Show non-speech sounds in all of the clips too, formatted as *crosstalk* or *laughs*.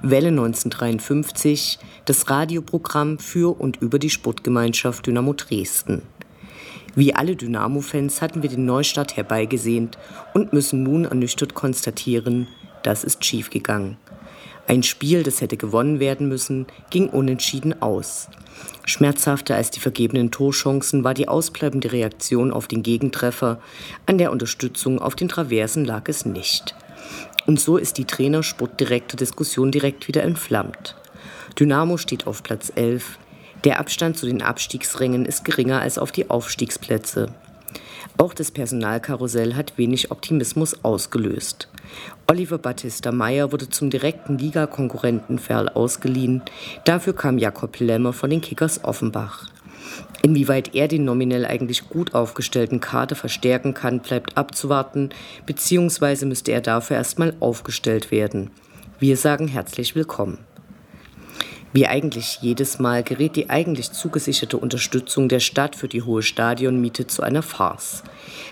Welle 1953, das Radioprogramm für und über die Sportgemeinschaft Dynamo Dresden. Wie alle Dynamo-Fans hatten wir den Neustart herbeigesehnt und müssen nun ernüchtert konstatieren, das ist schiefgegangen. Ein Spiel, das hätte gewonnen werden müssen, ging unentschieden aus. Schmerzhafter als die vergebenen Torchancen war die ausbleibende Reaktion auf den Gegentreffer. An der Unterstützung auf den Traversen lag es nicht. Und so ist die Trainer-Sportdirektor-Diskussion direkt wieder entflammt. Dynamo steht auf Platz 11. Der Abstand zu den Abstiegsrängen ist geringer als auf die Aufstiegsplätze. Auch das Personalkarussell hat wenig Optimismus ausgelöst. Oliver Battista Meyer wurde zum direkten Ligakonkurrenten Ferl ausgeliehen. Dafür kam Jakob Lemmer von den Kickers Offenbach. Inwieweit er den nominell eigentlich gut aufgestellten Kader verstärken kann, bleibt abzuwarten, beziehungsweise müsste er dafür erstmal aufgestellt werden. Wir sagen herzlich willkommen. Wie eigentlich jedes Mal gerät die eigentlich zugesicherte Unterstützung der Stadt für die hohe Stadionmiete zu einer Farce.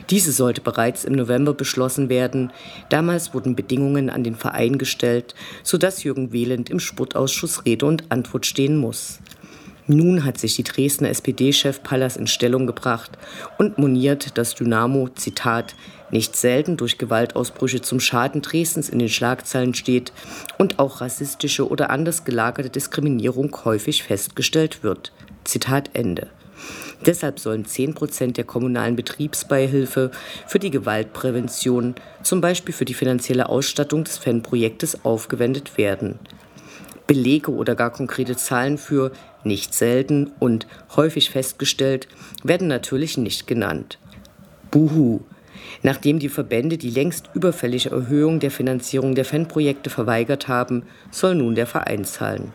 Diese sollte bereits im November beschlossen werden. Damals wurden Bedingungen an den Verein gestellt, sodass Jürgen Wehland im Sportausschuss Rede und Antwort stehen muss. Nun hat sich die Dresdner SPD-Chef Pallas in Stellung gebracht und moniert, dass Dynamo, Zitat, nicht selten durch Gewaltausbrüche zum Schaden Dresdens in den Schlagzeilen steht und auch rassistische oder anders gelagerte Diskriminierung häufig festgestellt wird. Zitat Ende. Deshalb sollen 10 Prozent der kommunalen Betriebsbeihilfe für die Gewaltprävention, zum Beispiel für die finanzielle Ausstattung des Fanprojektes, aufgewendet werden. Belege oder gar konkrete Zahlen für nicht selten und häufig festgestellt werden natürlich nicht genannt. Buhu. Nachdem die Verbände die längst überfällige Erhöhung der Finanzierung der Fanprojekte verweigert haben, soll nun der Verein zahlen.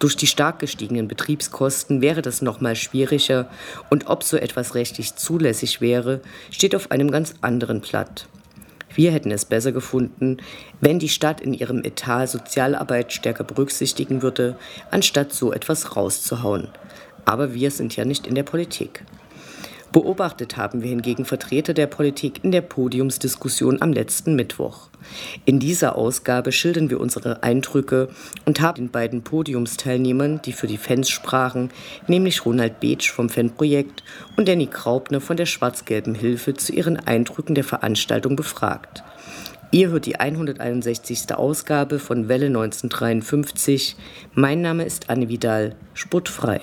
Durch die stark gestiegenen Betriebskosten wäre das nochmal schwieriger und ob so etwas rechtlich zulässig wäre, steht auf einem ganz anderen Blatt. Wir hätten es besser gefunden, wenn die Stadt in ihrem Etat Sozialarbeit stärker berücksichtigen würde, anstatt so etwas rauszuhauen. Aber wir sind ja nicht in der Politik. Beobachtet haben wir hingegen Vertreter der Politik in der Podiumsdiskussion am letzten Mittwoch. In dieser Ausgabe schildern wir unsere Eindrücke und haben den beiden Podiumsteilnehmern, die für die Fans sprachen, nämlich Ronald Beetsch vom Fanprojekt und Danny Kraubner von der Schwarz-Gelben Hilfe, zu ihren Eindrücken der Veranstaltung befragt. Ihr hört die 161. Ausgabe von Welle 1953. Mein Name ist Anne Vidal, sportfrei.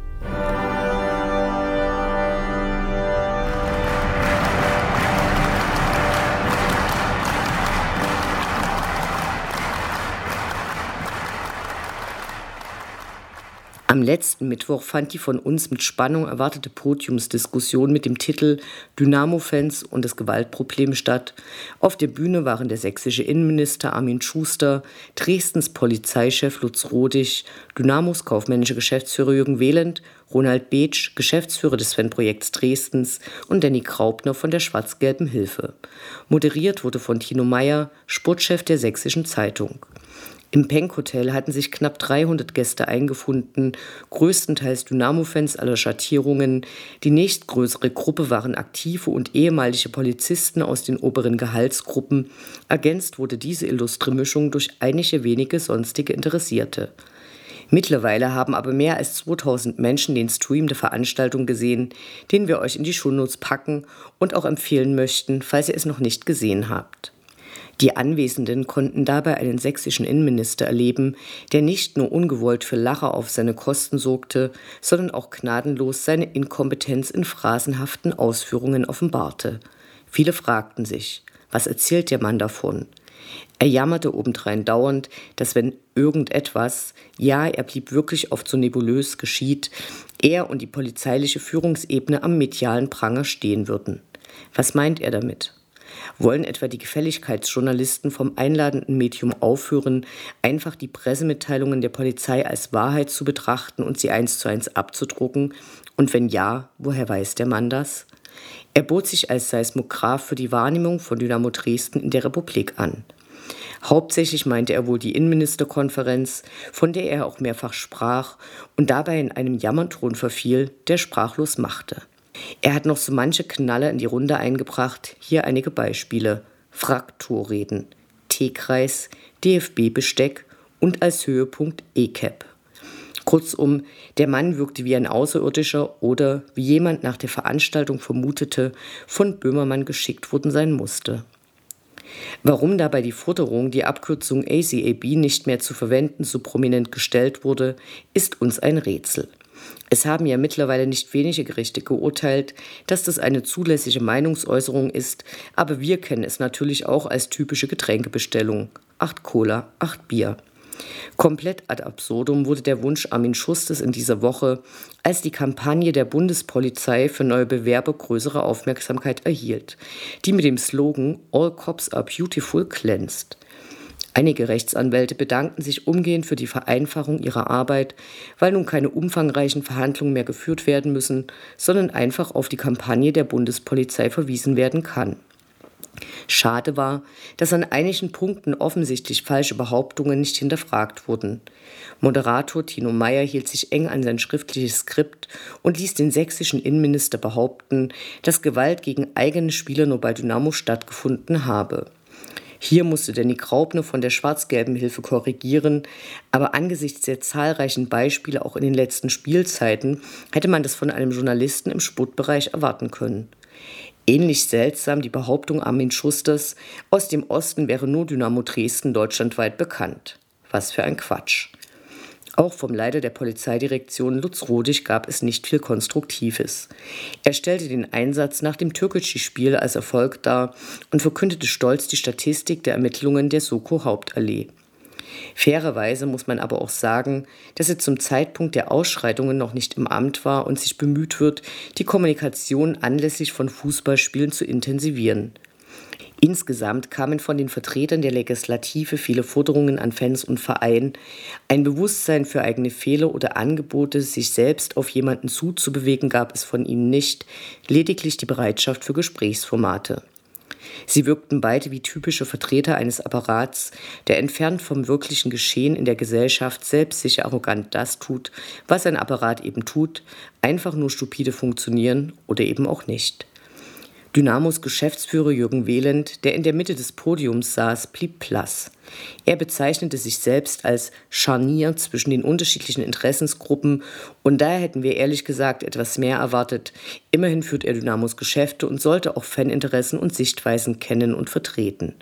Am letzten Mittwoch fand die von uns mit Spannung erwartete Podiumsdiskussion mit dem Titel Dynamo-Fans und das Gewaltproblem statt. Auf der Bühne waren der sächsische Innenminister Armin Schuster, Dresdens Polizeichef Lutz Rodig, Dynamos kaufmännische Geschäftsführer Jürgen Wehland, Ronald Beetsch, Geschäftsführer des Fanprojekts Dresdens und Danny Kraupner von der Schwarz-Gelben Hilfe. Moderiert wurde von Tino Meyer, Sportchef der Sächsischen Zeitung. Im Penk Hotel hatten sich knapp 300 Gäste eingefunden, größtenteils Dynamo-Fans aller Schattierungen. Die nächstgrößere Gruppe waren aktive und ehemalige Polizisten aus den oberen Gehaltsgruppen. Ergänzt wurde diese illustre Mischung durch einige wenige sonstige Interessierte. Mittlerweile haben aber mehr als 2000 Menschen den Stream der Veranstaltung gesehen, den wir euch in die Shownotes packen und auch empfehlen möchten, falls ihr es noch nicht gesehen habt. Die Anwesenden konnten dabei einen sächsischen Innenminister erleben, der nicht nur ungewollt für Lacher auf seine Kosten sorgte, sondern auch gnadenlos seine Inkompetenz in phrasenhaften Ausführungen offenbarte. Viele fragten sich, was erzählt der Mann davon? Er jammerte obendrein dauernd, dass wenn irgendetwas, ja, er blieb wirklich oft so nebulös geschieht, er und die polizeiliche Führungsebene am medialen Pranger stehen würden. Was meint er damit? Wollen etwa die Gefälligkeitsjournalisten vom einladenden Medium aufhören, einfach die Pressemitteilungen der Polizei als Wahrheit zu betrachten und sie eins zu eins abzudrucken? Und wenn ja, woher weiß der Mann das? Er bot sich als Seismograph für die Wahrnehmung von Dynamo Dresden in der Republik an. Hauptsächlich meinte er wohl die Innenministerkonferenz, von der er auch mehrfach sprach und dabei in einem Jammerton verfiel, der sprachlos machte. Er hat noch so manche Knalle in die Runde eingebracht. Hier einige Beispiele. Frakturreden, T-Kreis, DFB-Besteck und als Höhepunkt E-Cap. Kurzum, der Mann wirkte wie ein Außerirdischer oder, wie jemand nach der Veranstaltung vermutete, von Böhmermann geschickt worden sein musste. Warum dabei die Forderung, die Abkürzung ACAB nicht mehr zu verwenden, so prominent gestellt wurde, ist uns ein Rätsel. Es haben ja mittlerweile nicht wenige Gerichte geurteilt, dass das eine zulässige Meinungsäußerung ist, aber wir kennen es natürlich auch als typische Getränkebestellung. Acht Cola, acht Bier. Komplett ad absurdum wurde der Wunsch Armin Schustes in dieser Woche, als die Kampagne der Bundespolizei für neue Bewerber größere Aufmerksamkeit erhielt, die mit dem Slogan All Cops are Beautiful glänzt. Einige Rechtsanwälte bedankten sich umgehend für die Vereinfachung ihrer Arbeit, weil nun keine umfangreichen Verhandlungen mehr geführt werden müssen, sondern einfach auf die Kampagne der Bundespolizei verwiesen werden kann. Schade war, dass an einigen Punkten offensichtlich falsche Behauptungen nicht hinterfragt wurden. Moderator Tino Meyer hielt sich eng an sein schriftliches Skript und ließ den sächsischen Innenminister behaupten, dass Gewalt gegen eigene Spieler nur bei Dynamo stattgefunden habe. Hier musste Danny Graubner von der schwarz-gelben Hilfe korrigieren, aber angesichts der zahlreichen Beispiele auch in den letzten Spielzeiten hätte man das von einem Journalisten im Sportbereich erwarten können. Ähnlich seltsam die Behauptung Armin Schusters, aus dem Osten wäre nur Dynamo Dresden deutschlandweit bekannt. Was für ein Quatsch. Auch vom Leiter der Polizeidirektion Lutz Rodig gab es nicht viel Konstruktives. Er stellte den Einsatz nach dem Türkgücü-Spiel als Erfolg dar und verkündete stolz die Statistik der Ermittlungen der Soko Hauptallee. Fairerweise muss man aber auch sagen, dass er zum Zeitpunkt der Ausschreitungen noch nicht im Amt war und sich bemüht wird, die Kommunikation anlässlich von Fußballspielen zu intensivieren. Insgesamt kamen von den Vertretern der Legislative viele Forderungen an Fans und Verein, ein Bewusstsein für eigene Fehler oder Angebote, sich selbst auf jemanden zuzubewegen, gab es von ihnen nicht, lediglich die Bereitschaft für Gesprächsformate. Sie wirkten beide wie typische Vertreter eines Apparats, der entfernt vom wirklichen Geschehen in der Gesellschaft selbstsicher arrogant das tut, was ein Apparat eben tut, einfach nur stupide funktionieren oder eben auch nicht. Dynamos Geschäftsführer Jürgen Wehland, der in der Mitte des Podiums saß, blieb blass. Er bezeichnete sich selbst als Scharnier zwischen den unterschiedlichen Interessensgruppen und daher hätten wir ehrlich gesagt etwas mehr erwartet. Immerhin führt er Dynamos Geschäfte und sollte auch Faninteressen und Sichtweisen kennen und vertreten.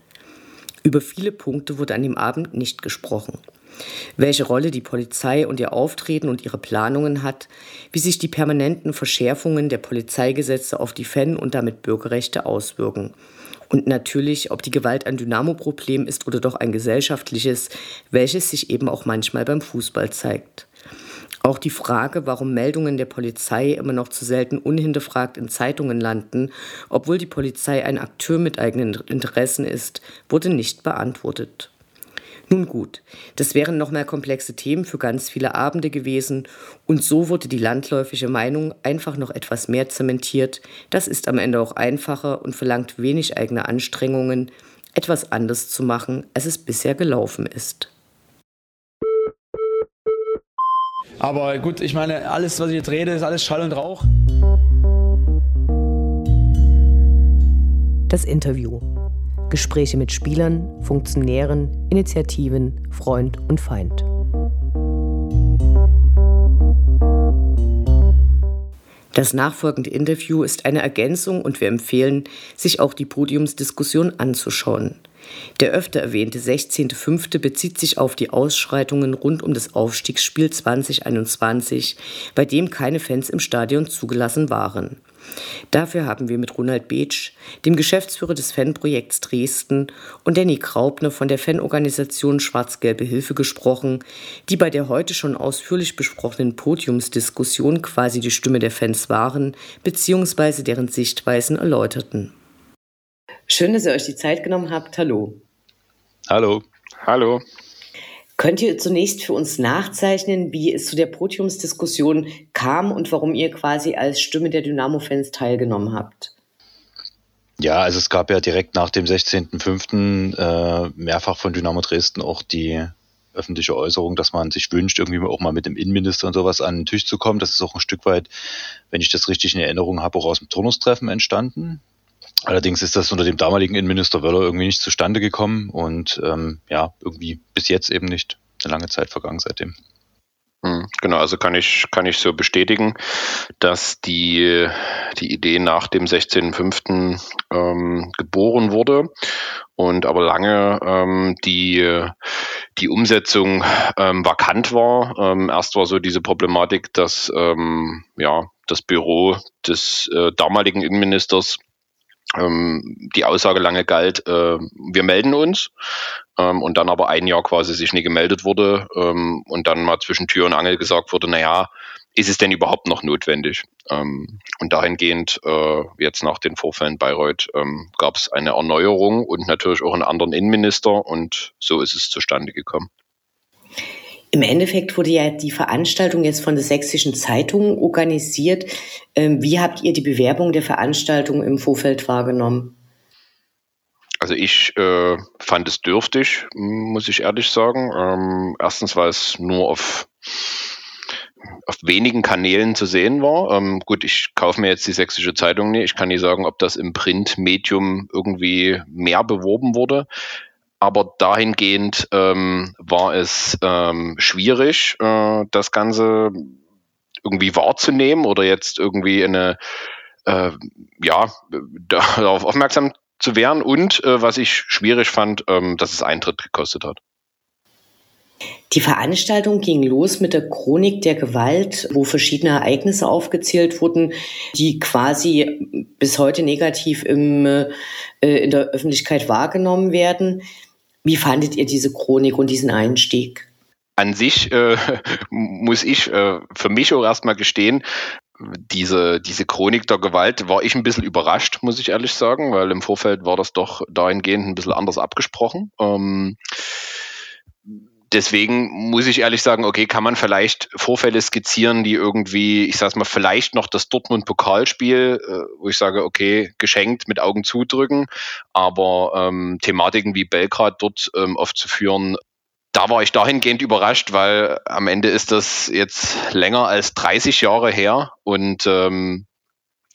Über viele Punkte wurde an dem Abend nicht gesprochen welche Rolle die Polizei und ihr Auftreten und ihre Planungen hat, wie sich die permanenten Verschärfungen der Polizeigesetze auf die Fan- und damit Bürgerrechte auswirken. Und natürlich, ob die Gewalt ein Dynamo-Problem ist oder doch ein gesellschaftliches, welches sich eben auch manchmal beim Fußball zeigt. Auch die Frage, warum Meldungen der Polizei immer noch zu selten unhinterfragt in Zeitungen landen, obwohl die Polizei ein Akteur mit eigenen Interessen ist, wurde nicht beantwortet. Nun gut, das wären noch mehr komplexe Themen für ganz viele Abende gewesen und so wurde die landläufige Meinung einfach noch etwas mehr zementiert. Das ist am Ende auch einfacher und verlangt wenig eigene Anstrengungen, etwas anders zu machen, als es bisher gelaufen ist. Aber gut, ich meine, alles, was ich jetzt rede, ist alles Schall und Rauch. Das Interview. Gespräche mit Spielern, Funktionären, Initiativen, Freund und Feind. Das nachfolgende Interview ist eine Ergänzung und wir empfehlen, sich auch die Podiumsdiskussion anzuschauen. Der öfter erwähnte 16.05. bezieht sich auf die Ausschreitungen rund um das Aufstiegsspiel 2021, bei dem keine Fans im Stadion zugelassen waren. Dafür haben wir mit Ronald Beetsch, dem Geschäftsführer des Fanprojekts Dresden, und Danny Graubner von der Fanorganisation Schwarz-Gelbe Hilfe gesprochen, die bei der heute schon ausführlich besprochenen Podiumsdiskussion quasi die Stimme der Fans waren bzw. deren Sichtweisen erläuterten. Schön, dass ihr euch die Zeit genommen habt. Hallo. Hallo. Hallo. Könnt ihr zunächst für uns nachzeichnen, wie es zu der Podiumsdiskussion kam und warum ihr quasi als Stimme der Dynamo-Fans teilgenommen habt? Ja, also es gab ja direkt nach dem 16.05. Äh, mehrfach von Dynamo Dresden auch die öffentliche Äußerung, dass man sich wünscht, irgendwie auch mal mit dem Innenminister und sowas an den Tisch zu kommen. Das ist auch ein Stück weit, wenn ich das richtig in Erinnerung habe, auch aus dem Turnustreffen entstanden. Allerdings ist das unter dem damaligen Innenminister Wöller irgendwie nicht zustande gekommen und ähm, ja, irgendwie bis jetzt eben nicht. Eine lange Zeit vergangen seitdem. Hm, genau, also kann ich, kann ich so bestätigen, dass die, die Idee nach dem 16.05. Ähm, geboren wurde und aber lange ähm, die, die Umsetzung ähm, vakant war. Ähm, erst war so diese Problematik, dass ähm, ja, das Büro des äh, damaligen Innenministers ähm, die Aussage lange galt, äh, wir melden uns ähm, und dann aber ein Jahr quasi sich nie gemeldet wurde ähm, und dann mal zwischen Tür und Angel gesagt wurde, naja, ist es denn überhaupt noch notwendig? Ähm, und dahingehend, äh, jetzt nach den Vorfällen Bayreuth, ähm, gab es eine Erneuerung und natürlich auch einen anderen Innenminister und so ist es zustande gekommen. Im Endeffekt wurde ja die Veranstaltung jetzt von der Sächsischen Zeitung organisiert. Ähm, wie habt ihr die Bewerbung der Veranstaltung im Vorfeld wahrgenommen? Also ich äh, fand es dürftig, muss ich ehrlich sagen. Ähm, erstens, weil es nur auf, auf wenigen Kanälen zu sehen war. Ähm, gut, ich kaufe mir jetzt die Sächsische Zeitung nicht. Ich kann nicht sagen, ob das im Printmedium irgendwie mehr beworben wurde aber dahingehend ähm, war es ähm, schwierig, äh, das Ganze irgendwie wahrzunehmen oder jetzt irgendwie eine, äh, ja, *laughs* darauf aufmerksam zu werden und äh, was ich schwierig fand, ähm, dass es Eintritt gekostet hat. Die Veranstaltung ging los mit der Chronik der Gewalt, wo verschiedene Ereignisse aufgezählt wurden, die quasi bis heute negativ im, äh, in der Öffentlichkeit wahrgenommen werden. Wie fandet ihr diese Chronik und diesen Einstieg? An sich äh, *laughs* muss ich äh, für mich auch erstmal gestehen, diese, diese Chronik der Gewalt war ich ein bisschen überrascht, muss ich ehrlich sagen, weil im Vorfeld war das doch dahingehend ein bisschen anders abgesprochen. Ähm, deswegen muss ich ehrlich sagen, okay, kann man vielleicht Vorfälle skizzieren, die irgendwie, ich sag's mal, vielleicht noch das Dortmund-Pokalspiel, äh, wo ich sage, okay, geschenkt mit Augen zudrücken, aber ähm, Thematiken wie Belgrad dort ähm, aufzuführen, da war ich dahingehend überrascht, weil am Ende ist das jetzt länger als 30 Jahre her. Und ähm,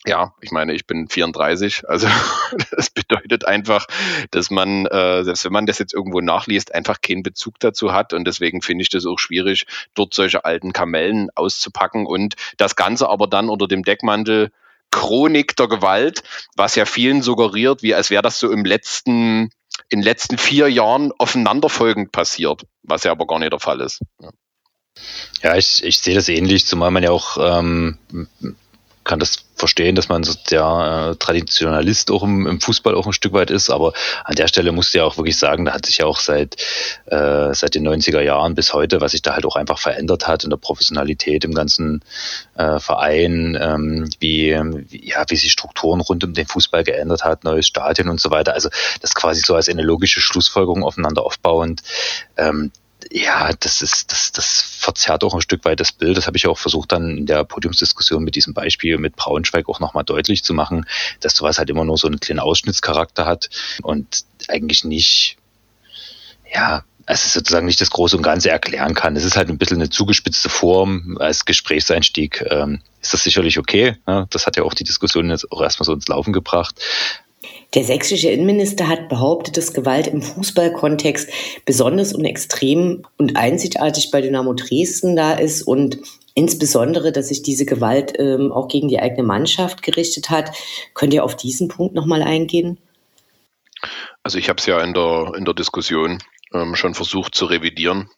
ja, ich meine, ich bin 34, also *laughs* das bedeutet einfach, dass man, äh, selbst wenn man das jetzt irgendwo nachliest, einfach keinen Bezug dazu hat und deswegen finde ich das auch schwierig, dort solche alten Kamellen auszupacken und das Ganze aber dann unter dem Deckmantel Chronik der Gewalt, was ja vielen suggeriert, wie als wäre das so im letzten, in den letzten vier Jahren aufeinanderfolgend passiert, was ja aber gar nicht der Fall ist. Ja. Ja, ich, ich sehe das ähnlich, zumal man ja auch ähm, kann das verstehen, dass man so der äh, Traditionalist auch im, im, Fußball auch ein Stück weit ist, aber an der Stelle musst du ja auch wirklich sagen, da hat sich ja auch seit, äh, seit den 90er Jahren bis heute, was sich da halt auch einfach verändert hat in der Professionalität im ganzen äh, Verein, ähm, wie, wie, ja, wie sich Strukturen rund um den Fußball geändert hat, neues Stadion und so weiter. Also das quasi so als eine logische Schlussfolgerung aufeinander aufbauend. Ähm, ja, das ist, das, das verzerrt auch ein Stück weit das Bild. Das habe ich auch versucht, dann in der Podiumsdiskussion mit diesem Beispiel mit Braunschweig auch nochmal deutlich zu machen, dass sowas halt immer nur so einen kleinen Ausschnittscharakter hat und eigentlich nicht, ja, also sozusagen nicht das Große und Ganze erklären kann. Es ist halt ein bisschen eine zugespitzte Form als Gesprächseinstieg. Ähm, ist das sicherlich okay? Ne? Das hat ja auch die Diskussion jetzt auch erstmal so ins Laufen gebracht. Der sächsische Innenminister hat behauptet, dass Gewalt im Fußballkontext besonders und extrem und einzigartig bei Dynamo Dresden da ist und Insbesondere, dass sich diese Gewalt ähm, auch gegen die eigene Mannschaft gerichtet hat. Könnt ihr auf diesen Punkt nochmal eingehen? Also ich habe es ja in der, in der Diskussion ähm, schon versucht zu revidieren.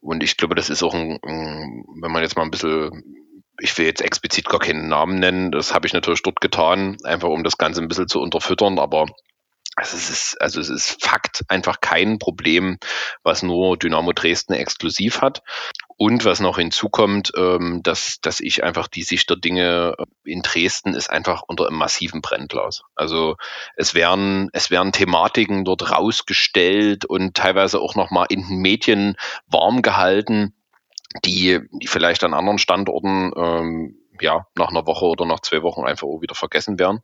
Und ich glaube, das ist auch ein, ein, wenn man jetzt mal ein bisschen ich will jetzt explizit gar keinen Namen nennen, das habe ich natürlich dort getan, einfach um das Ganze ein bisschen zu unterfüttern, aber also es ist, also es ist Fakt einfach kein Problem, was nur Dynamo Dresden exklusiv hat. Und was noch hinzukommt, ähm, dass, dass ich einfach die Sicht der Dinge in Dresden ist einfach unter einem massiven Brennglas. Also es werden, es werden Thematiken dort rausgestellt und teilweise auch nochmal in den Medien warm gehalten, die, die vielleicht an anderen Standorten ähm, ja, nach einer Woche oder nach zwei Wochen einfach auch wieder vergessen werden.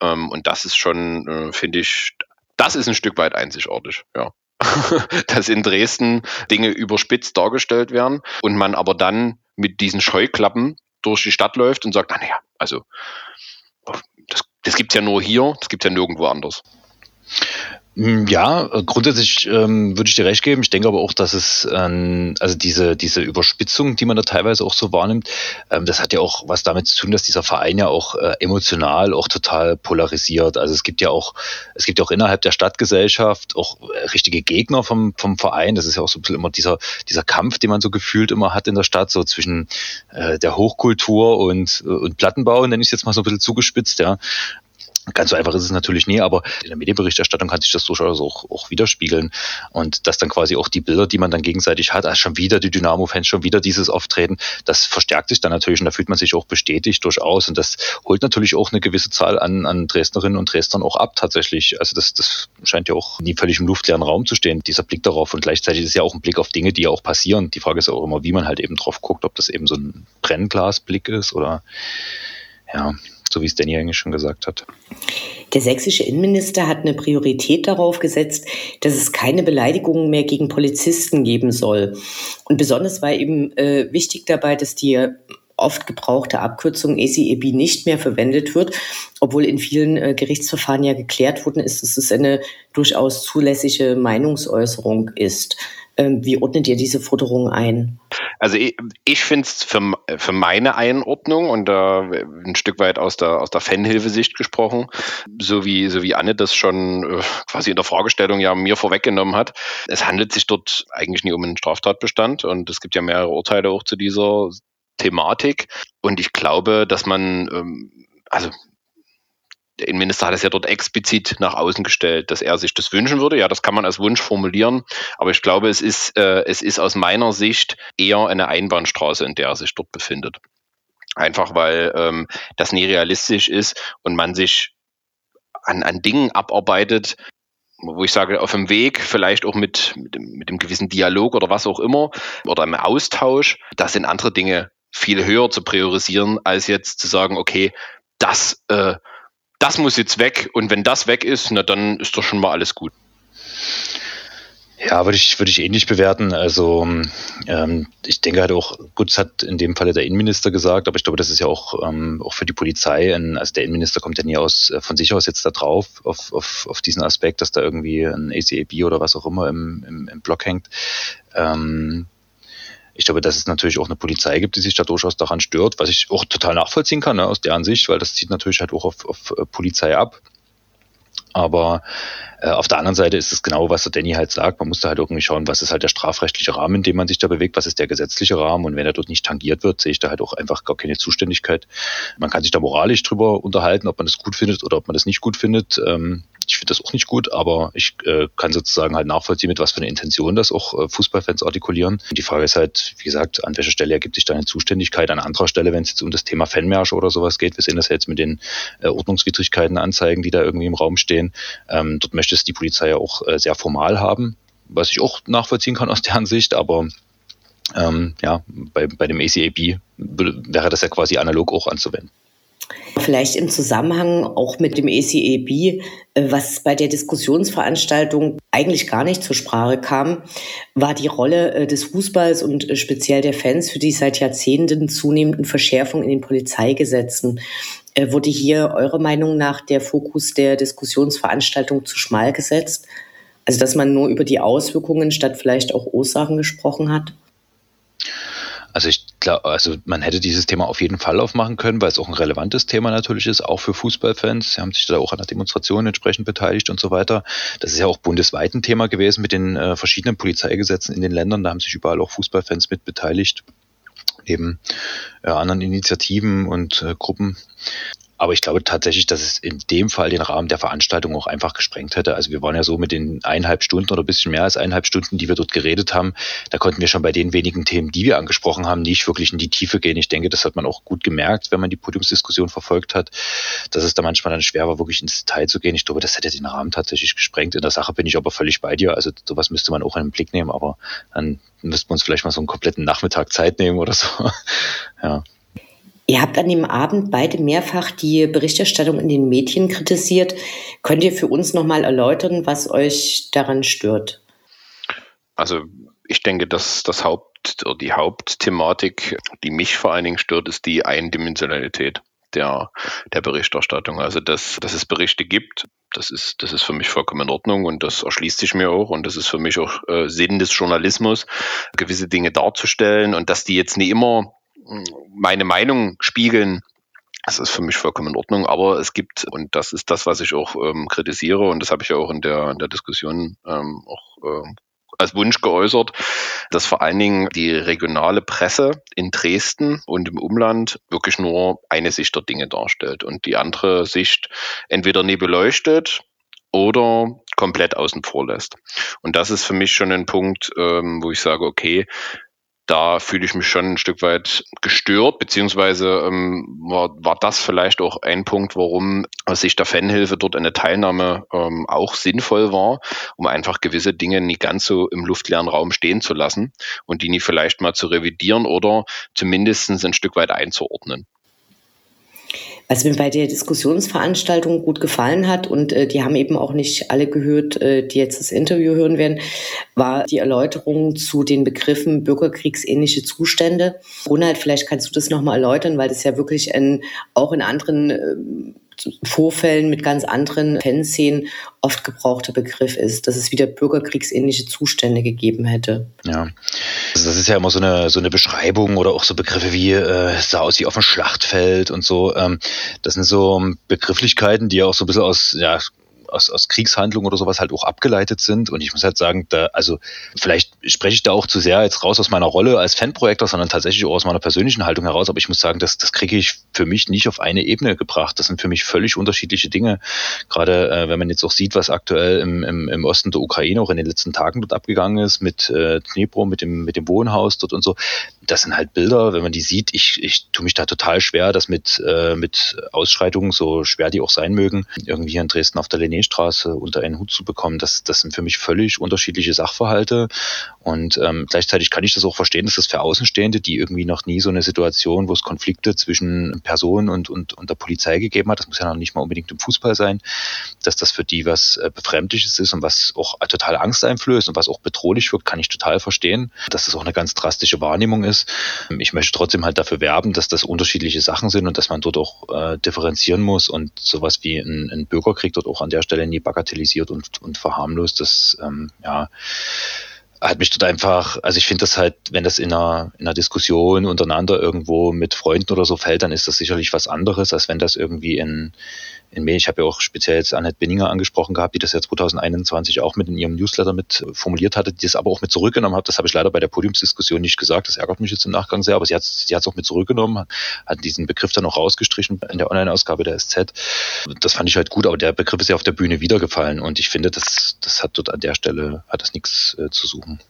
Ähm, und das ist schon, äh, finde ich, das ist ein Stück weit einzigartig, ja. *laughs* dass in Dresden Dinge überspitzt dargestellt werden und man aber dann mit diesen Scheuklappen durch die Stadt läuft und sagt, naja, also das, das gibt es ja nur hier, das gibt es ja nirgendwo anders. Hm, ja, äh, grundsätzlich ähm, würde ich dir recht geben. Ich denke aber auch, dass es, ähm, also diese, diese Überspitzung, die man da teilweise auch so wahrnimmt, ähm, das hat ja auch was damit zu tun, dass dieser Verein ja auch äh, emotional auch total polarisiert. Also es gibt ja auch, es gibt ja auch innerhalb der Stadtgesellschaft auch äh, richtige Gegner vom, vom Verein. Das ist ja auch so ein bisschen immer dieser, dieser Kampf, den man so gefühlt immer hat in der Stadt, so zwischen äh, der Hochkultur und, äh, und Plattenbau, nenne ich es jetzt mal so ein bisschen zugespitzt, ja. Ganz so einfach ist es natürlich nie, aber in der Medienberichterstattung kann sich das durchaus auch, auch widerspiegeln. Und dass dann quasi auch die Bilder, die man dann gegenseitig hat, also schon wieder die Dynamo-Fans, schon wieder dieses Auftreten, das verstärkt sich dann natürlich und da fühlt man sich auch bestätigt durchaus. Und das holt natürlich auch eine gewisse Zahl an, an Dresdnerinnen und Dresdnern auch ab tatsächlich. Also das, das scheint ja auch nie völlig im luftleeren Raum zu stehen, dieser Blick darauf. Und gleichzeitig ist ja auch ein Blick auf Dinge, die ja auch passieren. Die Frage ist auch immer, wie man halt eben drauf guckt, ob das eben so ein Brennglasblick ist oder ja, so wie es Danny eigentlich schon gesagt hat. Der sächsische Innenminister hat eine Priorität darauf gesetzt, dass es keine Beleidigungen mehr gegen Polizisten geben soll. Und besonders war eben äh, wichtig dabei, dass die oft gebrauchte Abkürzung ECEB nicht mehr verwendet wird, obwohl in vielen äh, Gerichtsverfahren ja geklärt worden ist, dass es eine durchaus zulässige Meinungsäußerung ist. Ähm, wie ordnet ihr diese Forderung ein? Also ich, ich finde es für, für meine Einordnung und äh, ein Stück weit aus der, aus der Fanhilfesicht gesprochen, so wie, so wie Anne das schon äh, quasi in der Fragestellung ja mir vorweggenommen hat. Es handelt sich dort eigentlich nie um einen Straftatbestand und es gibt ja mehrere Urteile auch zu dieser Thematik. Und ich glaube, dass man, ähm, also der Innenminister hat es ja dort explizit nach außen gestellt, dass er sich das wünschen würde. Ja, das kann man als Wunsch formulieren, aber ich glaube, es ist, äh, es ist aus meiner Sicht eher eine Einbahnstraße, in der er sich dort befindet. Einfach weil ähm, das nie realistisch ist und man sich an, an Dingen abarbeitet, wo ich sage, auf dem Weg, vielleicht auch mit, mit, dem, mit dem gewissen Dialog oder was auch immer oder im Austausch, da sind andere Dinge viel höher zu priorisieren, als jetzt zu sagen, okay, das äh, das muss jetzt weg und wenn das weg ist, na dann ist doch schon mal alles gut. Ja, würde ich, würde ich ähnlich bewerten. Also ähm, ich denke halt auch, gut, das hat in dem Falle der Innenminister gesagt, aber ich glaube, das ist ja auch, ähm, auch für die Polizei, ein, also der Innenminister kommt ja nie aus äh, von sich aus jetzt da drauf, auf, auf, auf diesen Aspekt, dass da irgendwie ein ACAB oder was auch immer im, im, im Block hängt. Ähm, ich glaube, dass es natürlich auch eine Polizei gibt, die sich da durchaus daran stört, was ich auch total nachvollziehen kann, ne, aus deren Sicht, weil das zieht natürlich halt auch auf, auf äh, Polizei ab. Aber äh, auf der anderen Seite ist es genau, was der Danny halt sagt. Man muss da halt irgendwie schauen, was ist halt der strafrechtliche Rahmen, in dem man sich da bewegt, was ist der gesetzliche Rahmen. Und wenn er dort nicht tangiert wird, sehe ich da halt auch einfach gar keine Zuständigkeit. Man kann sich da moralisch drüber unterhalten, ob man das gut findet oder ob man das nicht gut findet. Ähm, ich finde das auch nicht gut, aber ich äh, kann sozusagen halt nachvollziehen, mit was für eine Intention das auch äh, Fußballfans artikulieren. Und die Frage ist halt, wie gesagt, an welcher Stelle ergibt sich da eine Zuständigkeit? An anderer Stelle, wenn es jetzt um das Thema Fanmärsche oder sowas geht, wir sehen das jetzt mit den äh, Ordnungswidrigkeiten anzeigen, die da irgendwie im Raum stehen. Ähm, dort möchte es die Polizei ja auch äh, sehr formal haben, was ich auch nachvollziehen kann aus deren Sicht, aber ähm, ja, bei, bei dem ACAB wäre das ja quasi analog auch anzuwenden. Vielleicht im Zusammenhang auch mit dem ECEB, äh, was bei der Diskussionsveranstaltung eigentlich gar nicht zur Sprache kam, war die Rolle äh, des Fußballs und äh, speziell der Fans für die seit Jahrzehnten zunehmenden Verschärfung in den Polizeigesetzen. Wurde hier eurer Meinung nach der Fokus der Diskussionsveranstaltung zu schmal gesetzt? Also dass man nur über die Auswirkungen statt vielleicht auch Ursachen gesprochen hat? Also ich glaube, also man hätte dieses Thema auf jeden Fall aufmachen können, weil es auch ein relevantes Thema natürlich ist, auch für Fußballfans. Sie haben sich da auch an der Demonstration entsprechend beteiligt und so weiter. Das ist ja auch bundesweit ein Thema gewesen mit den äh, verschiedenen Polizeigesetzen in den Ländern. Da haben sich überall auch Fußballfans mit beteiligt, neben äh, anderen Initiativen und äh, Gruppen. Aber ich glaube tatsächlich, dass es in dem Fall den Rahmen der Veranstaltung auch einfach gesprengt hätte. Also wir waren ja so mit den eineinhalb Stunden oder ein bisschen mehr als eineinhalb Stunden, die wir dort geredet haben, da konnten wir schon bei den wenigen Themen, die wir angesprochen haben, nicht wirklich in die Tiefe gehen. Ich denke, das hat man auch gut gemerkt, wenn man die Podiumsdiskussion verfolgt hat, dass es da manchmal dann schwer war, wirklich ins Detail zu gehen. Ich glaube, das hätte den Rahmen tatsächlich gesprengt. In der Sache bin ich aber völlig bei dir. Also sowas müsste man auch in den Blick nehmen, aber dann müsste man uns vielleicht mal so einen kompletten Nachmittag Zeit nehmen oder so. *laughs* ja. Ihr habt an dem Abend beide mehrfach die Berichterstattung in den Medien kritisiert. Könnt ihr für uns nochmal erläutern, was euch daran stört? Also ich denke, dass das Haupt, die Hauptthematik, die mich vor allen Dingen stört, ist die Eindimensionalität der, der Berichterstattung. Also dass, dass es Berichte gibt, das ist, das ist für mich vollkommen in Ordnung und das erschließt sich mir auch und das ist für mich auch äh, Sinn des Journalismus, gewisse Dinge darzustellen und dass die jetzt nicht immer meine Meinung spiegeln, das ist für mich vollkommen in Ordnung, aber es gibt, und das ist das, was ich auch ähm, kritisiere, und das habe ich ja auch in der, in der Diskussion ähm, auch äh, als Wunsch geäußert, dass vor allen Dingen die regionale Presse in Dresden und im Umland wirklich nur eine Sicht der Dinge darstellt und die andere Sicht entweder nie beleuchtet oder komplett außen vor lässt. Und das ist für mich schon ein Punkt, ähm, wo ich sage, okay, da fühle ich mich schon ein Stück weit gestört, beziehungsweise ähm, war, war das vielleicht auch ein Punkt, warum aus Sicht der Fanhilfe dort eine Teilnahme ähm, auch sinnvoll war, um einfach gewisse Dinge nicht ganz so im luftleeren Raum stehen zu lassen und die nicht vielleicht mal zu revidieren oder zumindest ein Stück weit einzuordnen. Was mir bei der Diskussionsveranstaltung gut gefallen hat, und äh, die haben eben auch nicht alle gehört, äh, die jetzt das Interview hören werden, war die Erläuterung zu den Begriffen bürgerkriegsähnliche Zustände. Ronald, vielleicht kannst du das nochmal erläutern, weil das ja wirklich ein, auch in anderen äh, Vorfällen mit ganz anderen Fanszenen oft gebrauchter Begriff ist, dass es wieder bürgerkriegsähnliche Zustände gegeben hätte. Ja, also das ist ja immer so eine, so eine Beschreibung oder auch so Begriffe wie äh, sah aus wie auf dem Schlachtfeld und so. Ähm, das sind so Begrifflichkeiten, die ja auch so ein bisschen aus ja, aus, aus Kriegshandlungen oder sowas halt auch abgeleitet sind. Und ich muss halt sagen, da, also vielleicht spreche ich da auch zu sehr jetzt raus aus meiner Rolle als Fanprojektor, sondern tatsächlich auch aus meiner persönlichen Haltung heraus. Aber ich muss sagen, das, das kriege ich für mich nicht auf eine Ebene gebracht. Das sind für mich völlig unterschiedliche Dinge. Gerade äh, wenn man jetzt auch sieht, was aktuell im, im, im Osten der Ukraine auch in den letzten Tagen dort abgegangen ist mit äh, Dnipro, mit dem, mit dem Wohnhaus dort und so. Das sind halt Bilder, wenn man die sieht, ich, ich tue mich da total schwer, das mit, äh, mit Ausschreitungen, so schwer die auch sein mögen, irgendwie hier in Dresden auf der Lené Straße unter einen Hut zu bekommen, das, das sind für mich völlig unterschiedliche Sachverhalte. Und ähm, gleichzeitig kann ich das auch verstehen, dass das für Außenstehende, die irgendwie noch nie so eine Situation, wo es Konflikte zwischen Personen und, und, und der Polizei gegeben hat, das muss ja noch nicht mal unbedingt im Fußball sein, dass das für die was äh, Befremdliches ist und was auch total Angst einflößt und was auch bedrohlich wirkt, kann ich total verstehen, dass das auch eine ganz drastische Wahrnehmung ist. Ich möchte trotzdem halt dafür werben, dass das unterschiedliche Sachen sind und dass man dort auch äh, differenzieren muss und sowas wie ein, ein Bürgerkrieg dort auch an der Stelle nie bagatellisiert und, und verharmlost. Das, ähm, ja, hat mich dort einfach, also ich finde das halt, wenn das in einer, in einer Diskussion untereinander irgendwo mit Freunden oder so fällt, dann ist das sicherlich was anderes, als wenn das irgendwie in, in Mail. Ich habe ja auch speziell jetzt Annette Binninger angesprochen gehabt, die das ja 2021 auch mit in ihrem Newsletter mit formuliert hatte, die es aber auch mit zurückgenommen hat. Das habe ich leider bei der Podiumsdiskussion nicht gesagt. Das ärgert mich jetzt im Nachgang sehr, aber sie hat sie es auch mit zurückgenommen, hat diesen Begriff dann auch rausgestrichen in der Online-Ausgabe der SZ. Das fand ich halt gut, aber der Begriff ist ja auf der Bühne wiedergefallen und ich finde, das, das hat dort an der Stelle hat das nichts äh, zu suchen.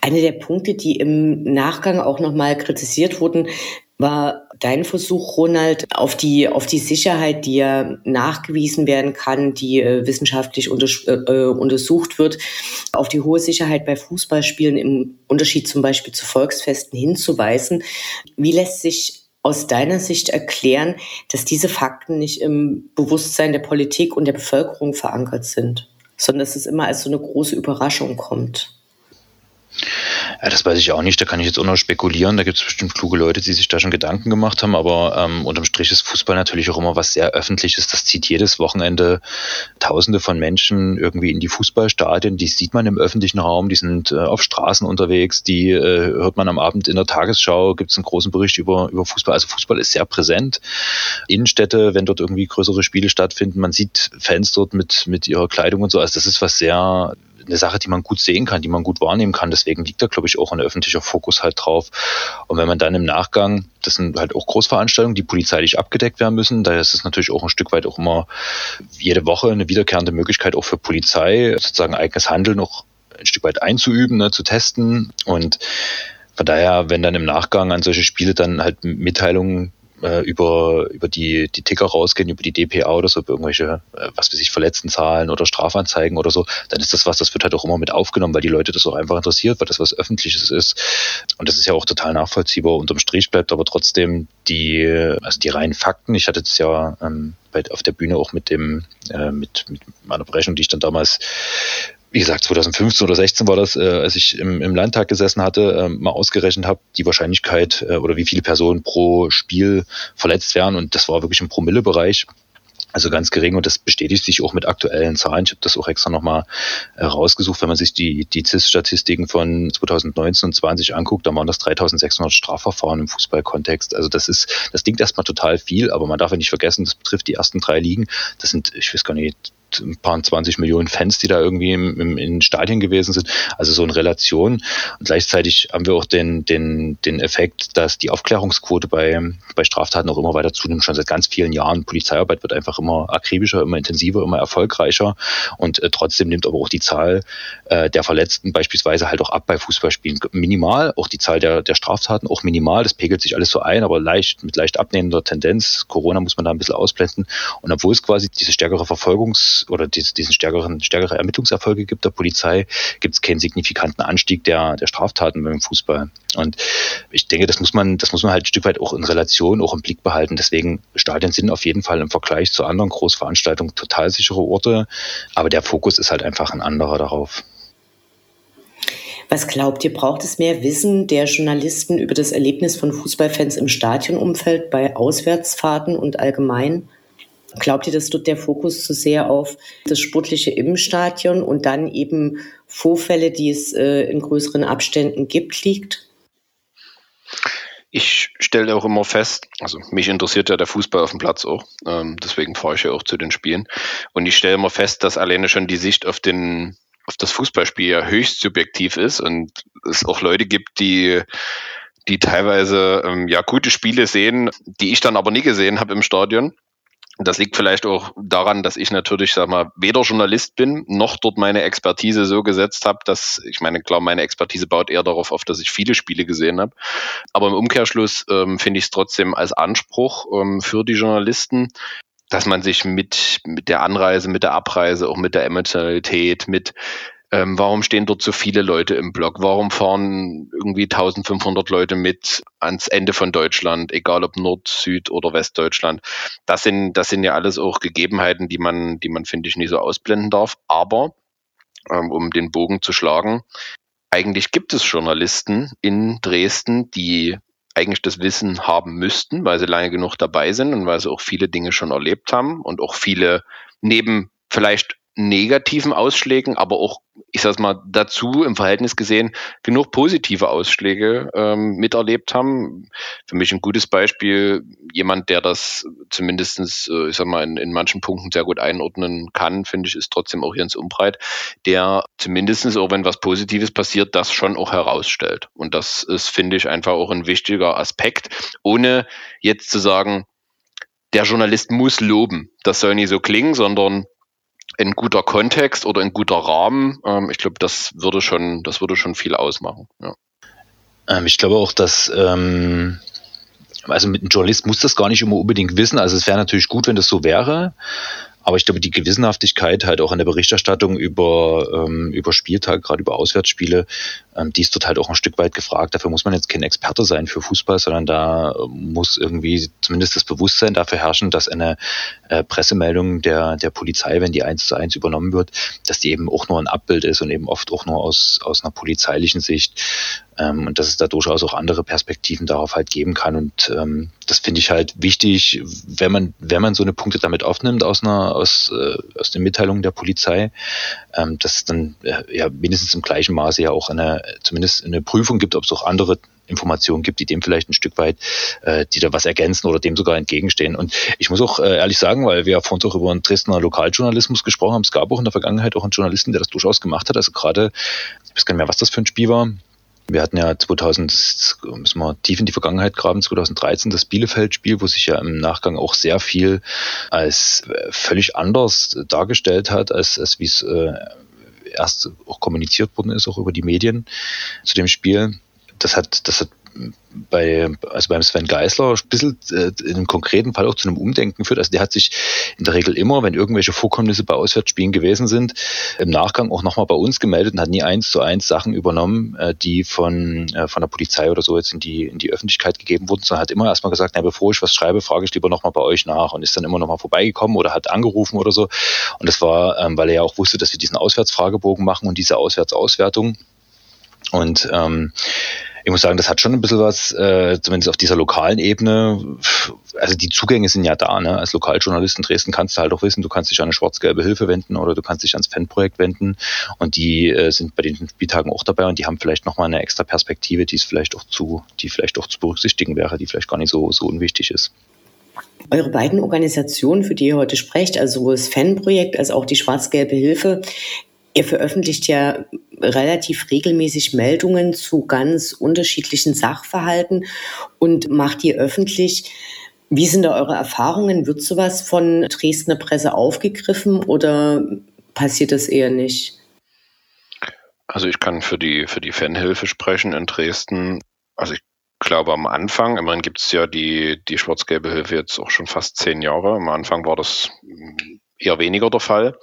Eine der Punkte, die im Nachgang auch nochmal kritisiert wurden, war dein Versuch, Ronald, auf die, auf die Sicherheit, die ja nachgewiesen werden kann, die äh, wissenschaftlich unter, äh, untersucht wird, auf die hohe Sicherheit bei Fußballspielen im Unterschied zum Beispiel zu Volksfesten hinzuweisen. Wie lässt sich aus deiner Sicht erklären, dass diese Fakten nicht im Bewusstsein der Politik und der Bevölkerung verankert sind, sondern dass es immer als so eine große Überraschung kommt? Ja, das weiß ich auch nicht. Da kann ich jetzt auch noch spekulieren. Da gibt es bestimmt kluge Leute, die sich da schon Gedanken gemacht haben. Aber ähm, unterm Strich ist Fußball natürlich auch immer was sehr Öffentliches. Das zieht jedes Wochenende Tausende von Menschen irgendwie in die Fußballstadien. Die sieht man im öffentlichen Raum. Die sind äh, auf Straßen unterwegs. Die äh, hört man am Abend in der Tagesschau. Gibt es einen großen Bericht über, über Fußball. Also Fußball ist sehr präsent. Innenstädte, wenn dort irgendwie größere Spiele stattfinden. Man sieht Fans dort mit, mit ihrer Kleidung und so. Also das ist was sehr eine Sache, die man gut sehen kann, die man gut wahrnehmen kann. Deswegen liegt da, glaube ich, auch ein öffentlicher Fokus halt drauf. Und wenn man dann im Nachgang, das sind halt auch Großveranstaltungen, die polizeilich abgedeckt werden müssen, da ist es natürlich auch ein Stück weit auch immer jede Woche eine wiederkehrende Möglichkeit auch für Polizei, sozusagen eigenes Handeln noch ein Stück weit einzuüben, ne, zu testen. Und von daher, wenn dann im Nachgang an solche Spiele dann halt Mitteilungen äh, über, über die, die Ticker rausgehen, über die DPA oder so, über irgendwelche, äh, was weiß ich, Verletztenzahlen oder Strafanzeigen oder so, dann ist das was, das wird halt auch immer mit aufgenommen, weil die Leute das auch einfach interessiert, weil das was Öffentliches ist. Und das ist ja auch total nachvollziehbar. Unterm Strich bleibt aber trotzdem die, also die reinen Fakten. Ich hatte es ja ähm, bei, auf der Bühne auch mit dem, äh, mit, mit meiner Berechnung, die ich dann damals wie gesagt, 2015 oder 16 war das, äh, als ich im, im Landtag gesessen hatte, äh, mal ausgerechnet habe, die Wahrscheinlichkeit äh, oder wie viele Personen pro Spiel verletzt werden. Und das war wirklich im Promillebereich. Also ganz gering und das bestätigt sich auch mit aktuellen Zahlen. Ich habe das auch extra nochmal äh, rausgesucht, wenn man sich die, die CIS-Statistiken von 2019 und 20 anguckt, dann waren das 3600 Strafverfahren im Fußballkontext. Also das ist, das klingt erstmal total viel, aber man darf ja nicht vergessen, das betrifft die ersten drei Ligen. Das sind, ich weiß gar nicht, ein paar 20 Millionen Fans, die da irgendwie im, im, in Stadien gewesen sind. Also so in Relation. Und gleichzeitig haben wir auch den, den, den Effekt, dass die Aufklärungsquote bei, bei Straftaten auch immer weiter zunimmt, schon seit ganz vielen Jahren. Polizeiarbeit wird einfach immer akribischer, immer intensiver, immer erfolgreicher. Und äh, trotzdem nimmt aber auch die Zahl äh, der Verletzten beispielsweise halt auch ab bei Fußballspielen. Minimal, auch die Zahl der, der Straftaten auch minimal. Das pegelt sich alles so ein, aber leicht, mit leicht abnehmender Tendenz. Corona muss man da ein bisschen ausblenden. Und obwohl es quasi diese stärkere Verfolgungs- oder diesen stärkeren, stärkere Ermittlungserfolge gibt der Polizei, gibt es keinen signifikanten Anstieg der, der Straftaten beim Fußball. Und ich denke, das muss man, das muss man halt ein Stück weit auch in Relation, auch im Blick behalten. Deswegen Stadien sind auf jeden Fall im Vergleich zu anderen Großveranstaltungen total sichere Orte, aber der Fokus ist halt einfach ein anderer darauf. Was glaubt ihr, braucht es mehr Wissen der Journalisten über das Erlebnis von Fußballfans im Stadionumfeld bei Auswärtsfahrten und allgemein? Glaubt ihr, dass dort der Fokus zu sehr auf das Sportliche im Stadion und dann eben Vorfälle, die es äh, in größeren Abständen gibt, liegt? Ich stelle auch immer fest, also mich interessiert ja der Fußball auf dem Platz auch, ähm, deswegen fahre ich ja auch zu den Spielen. Und ich stelle immer fest, dass alleine schon die Sicht auf den auf das Fußballspiel ja höchst subjektiv ist und es auch Leute gibt, die die teilweise ähm, ja gute Spiele sehen, die ich dann aber nie gesehen habe im Stadion das liegt vielleicht auch daran, dass ich natürlich, sag mal, weder Journalist bin, noch dort meine Expertise so gesetzt habe, dass, ich meine, klar, meine Expertise baut eher darauf auf, dass ich viele Spiele gesehen habe. Aber im Umkehrschluss ähm, finde ich es trotzdem als Anspruch ähm, für die Journalisten, dass man sich mit, mit der Anreise, mit der Abreise, auch mit der Emotionalität, mit ähm, warum stehen dort so viele Leute im Block? Warum fahren irgendwie 1500 Leute mit ans Ende von Deutschland, egal ob Nord, Süd oder Westdeutschland? Das sind, das sind ja alles auch Gegebenheiten, die man, die man, finde ich, nie so ausblenden darf. Aber, ähm, um den Bogen zu schlagen, eigentlich gibt es Journalisten in Dresden, die eigentlich das Wissen haben müssten, weil sie lange genug dabei sind und weil sie auch viele Dinge schon erlebt haben und auch viele neben vielleicht negativen Ausschlägen, aber auch, ich sag's mal, dazu im Verhältnis gesehen, genug positive Ausschläge ähm, miterlebt haben. Für mich ein gutes Beispiel, jemand, der das zumindestens, äh, ich sag mal, in, in manchen Punkten sehr gut einordnen kann, finde ich, ist trotzdem auch Jens Umbreit, der zumindestens auch wenn was Positives passiert, das schon auch herausstellt. Und das ist, finde ich, einfach auch ein wichtiger Aspekt, ohne jetzt zu sagen, der Journalist muss loben. Das soll nicht so klingen, sondern ein guter Kontext oder ein guter Rahmen, ähm, ich glaube, das würde schon, das würde schon viel ausmachen. Ja. Ähm, ich glaube auch, dass ähm, also mit einem Journalist muss das gar nicht immer unbedingt wissen. Also es wäre natürlich gut, wenn das so wäre. Aber ich glaube, die Gewissenhaftigkeit halt auch in der Berichterstattung über, ähm, über Spieltag, gerade über Auswärtsspiele, ähm, die ist dort halt auch ein Stück weit gefragt. Dafür muss man jetzt kein Experte sein für Fußball, sondern da muss irgendwie zumindest das Bewusstsein dafür herrschen, dass eine äh, Pressemeldung der, der Polizei, wenn die eins zu eins übernommen wird, dass die eben auch nur ein Abbild ist und eben oft auch nur aus, aus einer polizeilichen Sicht ähm, und dass es da durchaus auch andere Perspektiven darauf halt geben kann. Und ähm, das finde ich halt wichtig, wenn man, wenn man so eine Punkte damit aufnimmt aus einer, aus, äh, aus den Mitteilungen der Polizei, ähm, dass es dann äh, ja mindestens im gleichen Maße ja auch eine, zumindest eine Prüfung gibt, ob es auch andere Informationen gibt, die dem vielleicht ein Stück weit, äh, die da was ergänzen oder dem sogar entgegenstehen. Und ich muss auch äh, ehrlich sagen, weil wir ja vorhin auch über einen Dresdner Lokaljournalismus gesprochen haben, es gab auch in der Vergangenheit auch einen Journalisten, der das durchaus gemacht hat. Also gerade, ich weiß gar nicht mehr, was das für ein Spiel war, wir hatten ja 2000, müssen wir tief in die Vergangenheit graben, 2013 das Bielefeld-Spiel, wo sich ja im Nachgang auch sehr viel als äh, völlig anders dargestellt hat, als, als wie es äh, erst auch kommuniziert worden ist, auch über die Medien zu dem Spiel. Das hat, das hat bei, also beim Sven Geisler ein bisschen äh, in einem konkreten Fall auch zu einem Umdenken führt. Also der hat sich in der Regel immer, wenn irgendwelche Vorkommnisse bei Auswärtsspielen gewesen sind, im Nachgang auch nochmal bei uns gemeldet und hat nie eins zu eins Sachen übernommen, äh, die von, äh, von der Polizei oder so jetzt in die, in die Öffentlichkeit gegeben wurden, sondern hat immer erstmal gesagt, na, bevor ich was schreibe, frage ich lieber nochmal bei euch nach und ist dann immer nochmal vorbeigekommen oder hat angerufen oder so. Und das war, ähm, weil er ja auch wusste, dass wir diesen Auswärtsfragebogen machen und diese Auswärtsauswertung. Und ähm, ich muss sagen, das hat schon ein bisschen was, äh, zumindest auf dieser lokalen Ebene. Also die Zugänge sind ja da. Ne? Als Lokaljournalist in Dresden kannst du halt auch wissen, du kannst dich an eine schwarz-gelbe Hilfe wenden oder du kannst dich ans Fanprojekt wenden. Und die äh, sind bei den Spieltagen auch dabei und die haben vielleicht nochmal eine extra Perspektive, die es vielleicht auch zu, die vielleicht auch zu berücksichtigen wäre, die vielleicht gar nicht so, so unwichtig ist. Eure beiden Organisationen, für die ihr heute sprecht, also sowohl das Fanprojekt als auch die Schwarz-Gelbe Hilfe, Ihr veröffentlicht ja relativ regelmäßig Meldungen zu ganz unterschiedlichen Sachverhalten und macht die öffentlich. Wie sind da eure Erfahrungen? Wird sowas von Dresdner Presse aufgegriffen oder passiert das eher nicht? Also ich kann für die, für die Fanhilfe sprechen in Dresden. Also ich glaube am Anfang, immerhin gibt es ja die, die Schwarz-Gelbe Hilfe jetzt auch schon fast zehn Jahre. Am Anfang war das eher weniger der Fall.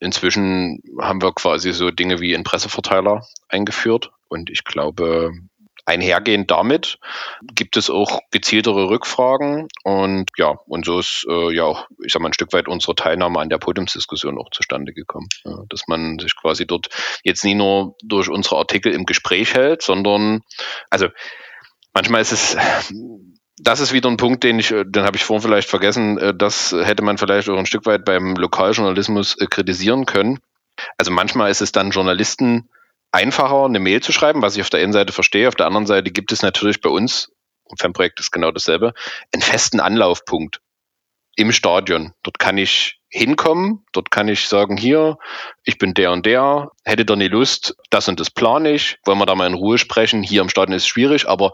Inzwischen haben wir quasi so Dinge wie einen Presseverteiler eingeführt und ich glaube, einhergehend damit gibt es auch gezieltere Rückfragen und ja, und so ist äh, ja auch, ich sag mal, ein Stück weit unsere Teilnahme an der Podiumsdiskussion auch zustande gekommen. Ja, dass man sich quasi dort jetzt nie nur durch unsere Artikel im Gespräch hält, sondern also manchmal ist es das ist wieder ein Punkt, den ich, äh, den habe ich vorhin vielleicht vergessen, äh, das hätte man vielleicht auch ein Stück weit beim Lokaljournalismus äh, kritisieren können. Also manchmal ist es dann Journalisten einfacher, eine Mail zu schreiben, was ich auf der einen Seite verstehe. Auf der anderen Seite gibt es natürlich bei uns, im Fanprojekt ist genau dasselbe, einen festen Anlaufpunkt im Stadion. Dort kann ich hinkommen. Dort kann ich sagen, hier, ich bin der und der, hätte da nicht Lust, das und das plane ich, wollen wir da mal in Ruhe sprechen. Hier am Stadion ist es schwierig, aber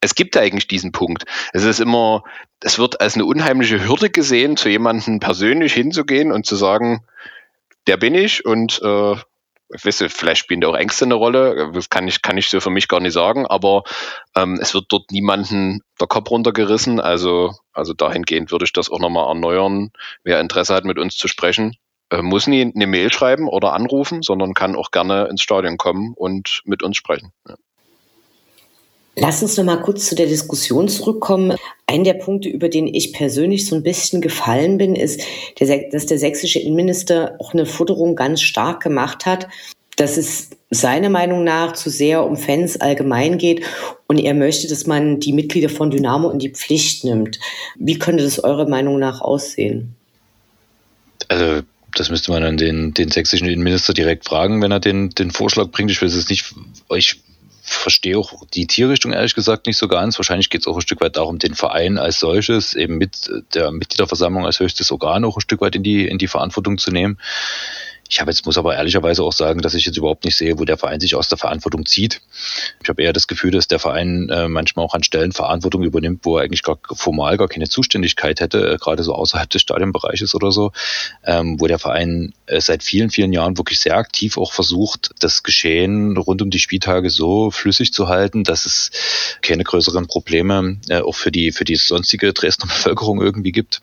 es gibt eigentlich diesen Punkt. Es ist immer, es wird als eine unheimliche Hürde gesehen, zu jemandem persönlich hinzugehen und zu sagen, der bin ich und äh, ich weiß, vielleicht spielen da auch Ängste eine Rolle, das kann ich, kann ich so für mich gar nicht sagen, aber ähm, es wird dort niemanden der Kopf runtergerissen. Also, also dahingehend würde ich das auch nochmal erneuern. Wer Interesse hat, mit uns zu sprechen, äh, muss nie eine Mail schreiben oder anrufen, sondern kann auch gerne ins Stadion kommen und mit uns sprechen. Ja. Lass uns noch mal kurz zu der Diskussion zurückkommen. Ein der Punkte, über den ich persönlich so ein bisschen gefallen bin, ist, dass der sächsische Innenminister auch eine Futterung ganz stark gemacht hat, dass es seiner Meinung nach zu sehr um Fans allgemein geht und er möchte, dass man die Mitglieder von Dynamo in die Pflicht nimmt. Wie könnte das eurer Meinung nach aussehen? Also das müsste man dann den, den sächsischen Innenminister direkt fragen, wenn er den, den Vorschlag bringt. Ich will es nicht, ich verstehe auch die Tierrichtung ehrlich gesagt nicht so ganz. Wahrscheinlich geht es auch ein Stück weit darum, den Verein als solches eben mit der Mitgliederversammlung als höchstes Organ auch ein Stück weit in die, in die Verantwortung zu nehmen. Ich habe jetzt, muss aber ehrlicherweise auch sagen, dass ich jetzt überhaupt nicht sehe, wo der Verein sich aus der Verantwortung zieht. Ich habe eher das Gefühl, dass der Verein äh, manchmal auch an Stellen Verantwortung übernimmt, wo er eigentlich gar formal gar keine Zuständigkeit hätte, äh, gerade so außerhalb des Stadionbereiches oder so, ähm, wo der Verein äh, seit vielen, vielen Jahren wirklich sehr aktiv auch versucht, das Geschehen rund um die Spieltage so flüssig zu halten, dass es keine größeren Probleme äh, auch für die, für die sonstige Dresdner Bevölkerung irgendwie gibt.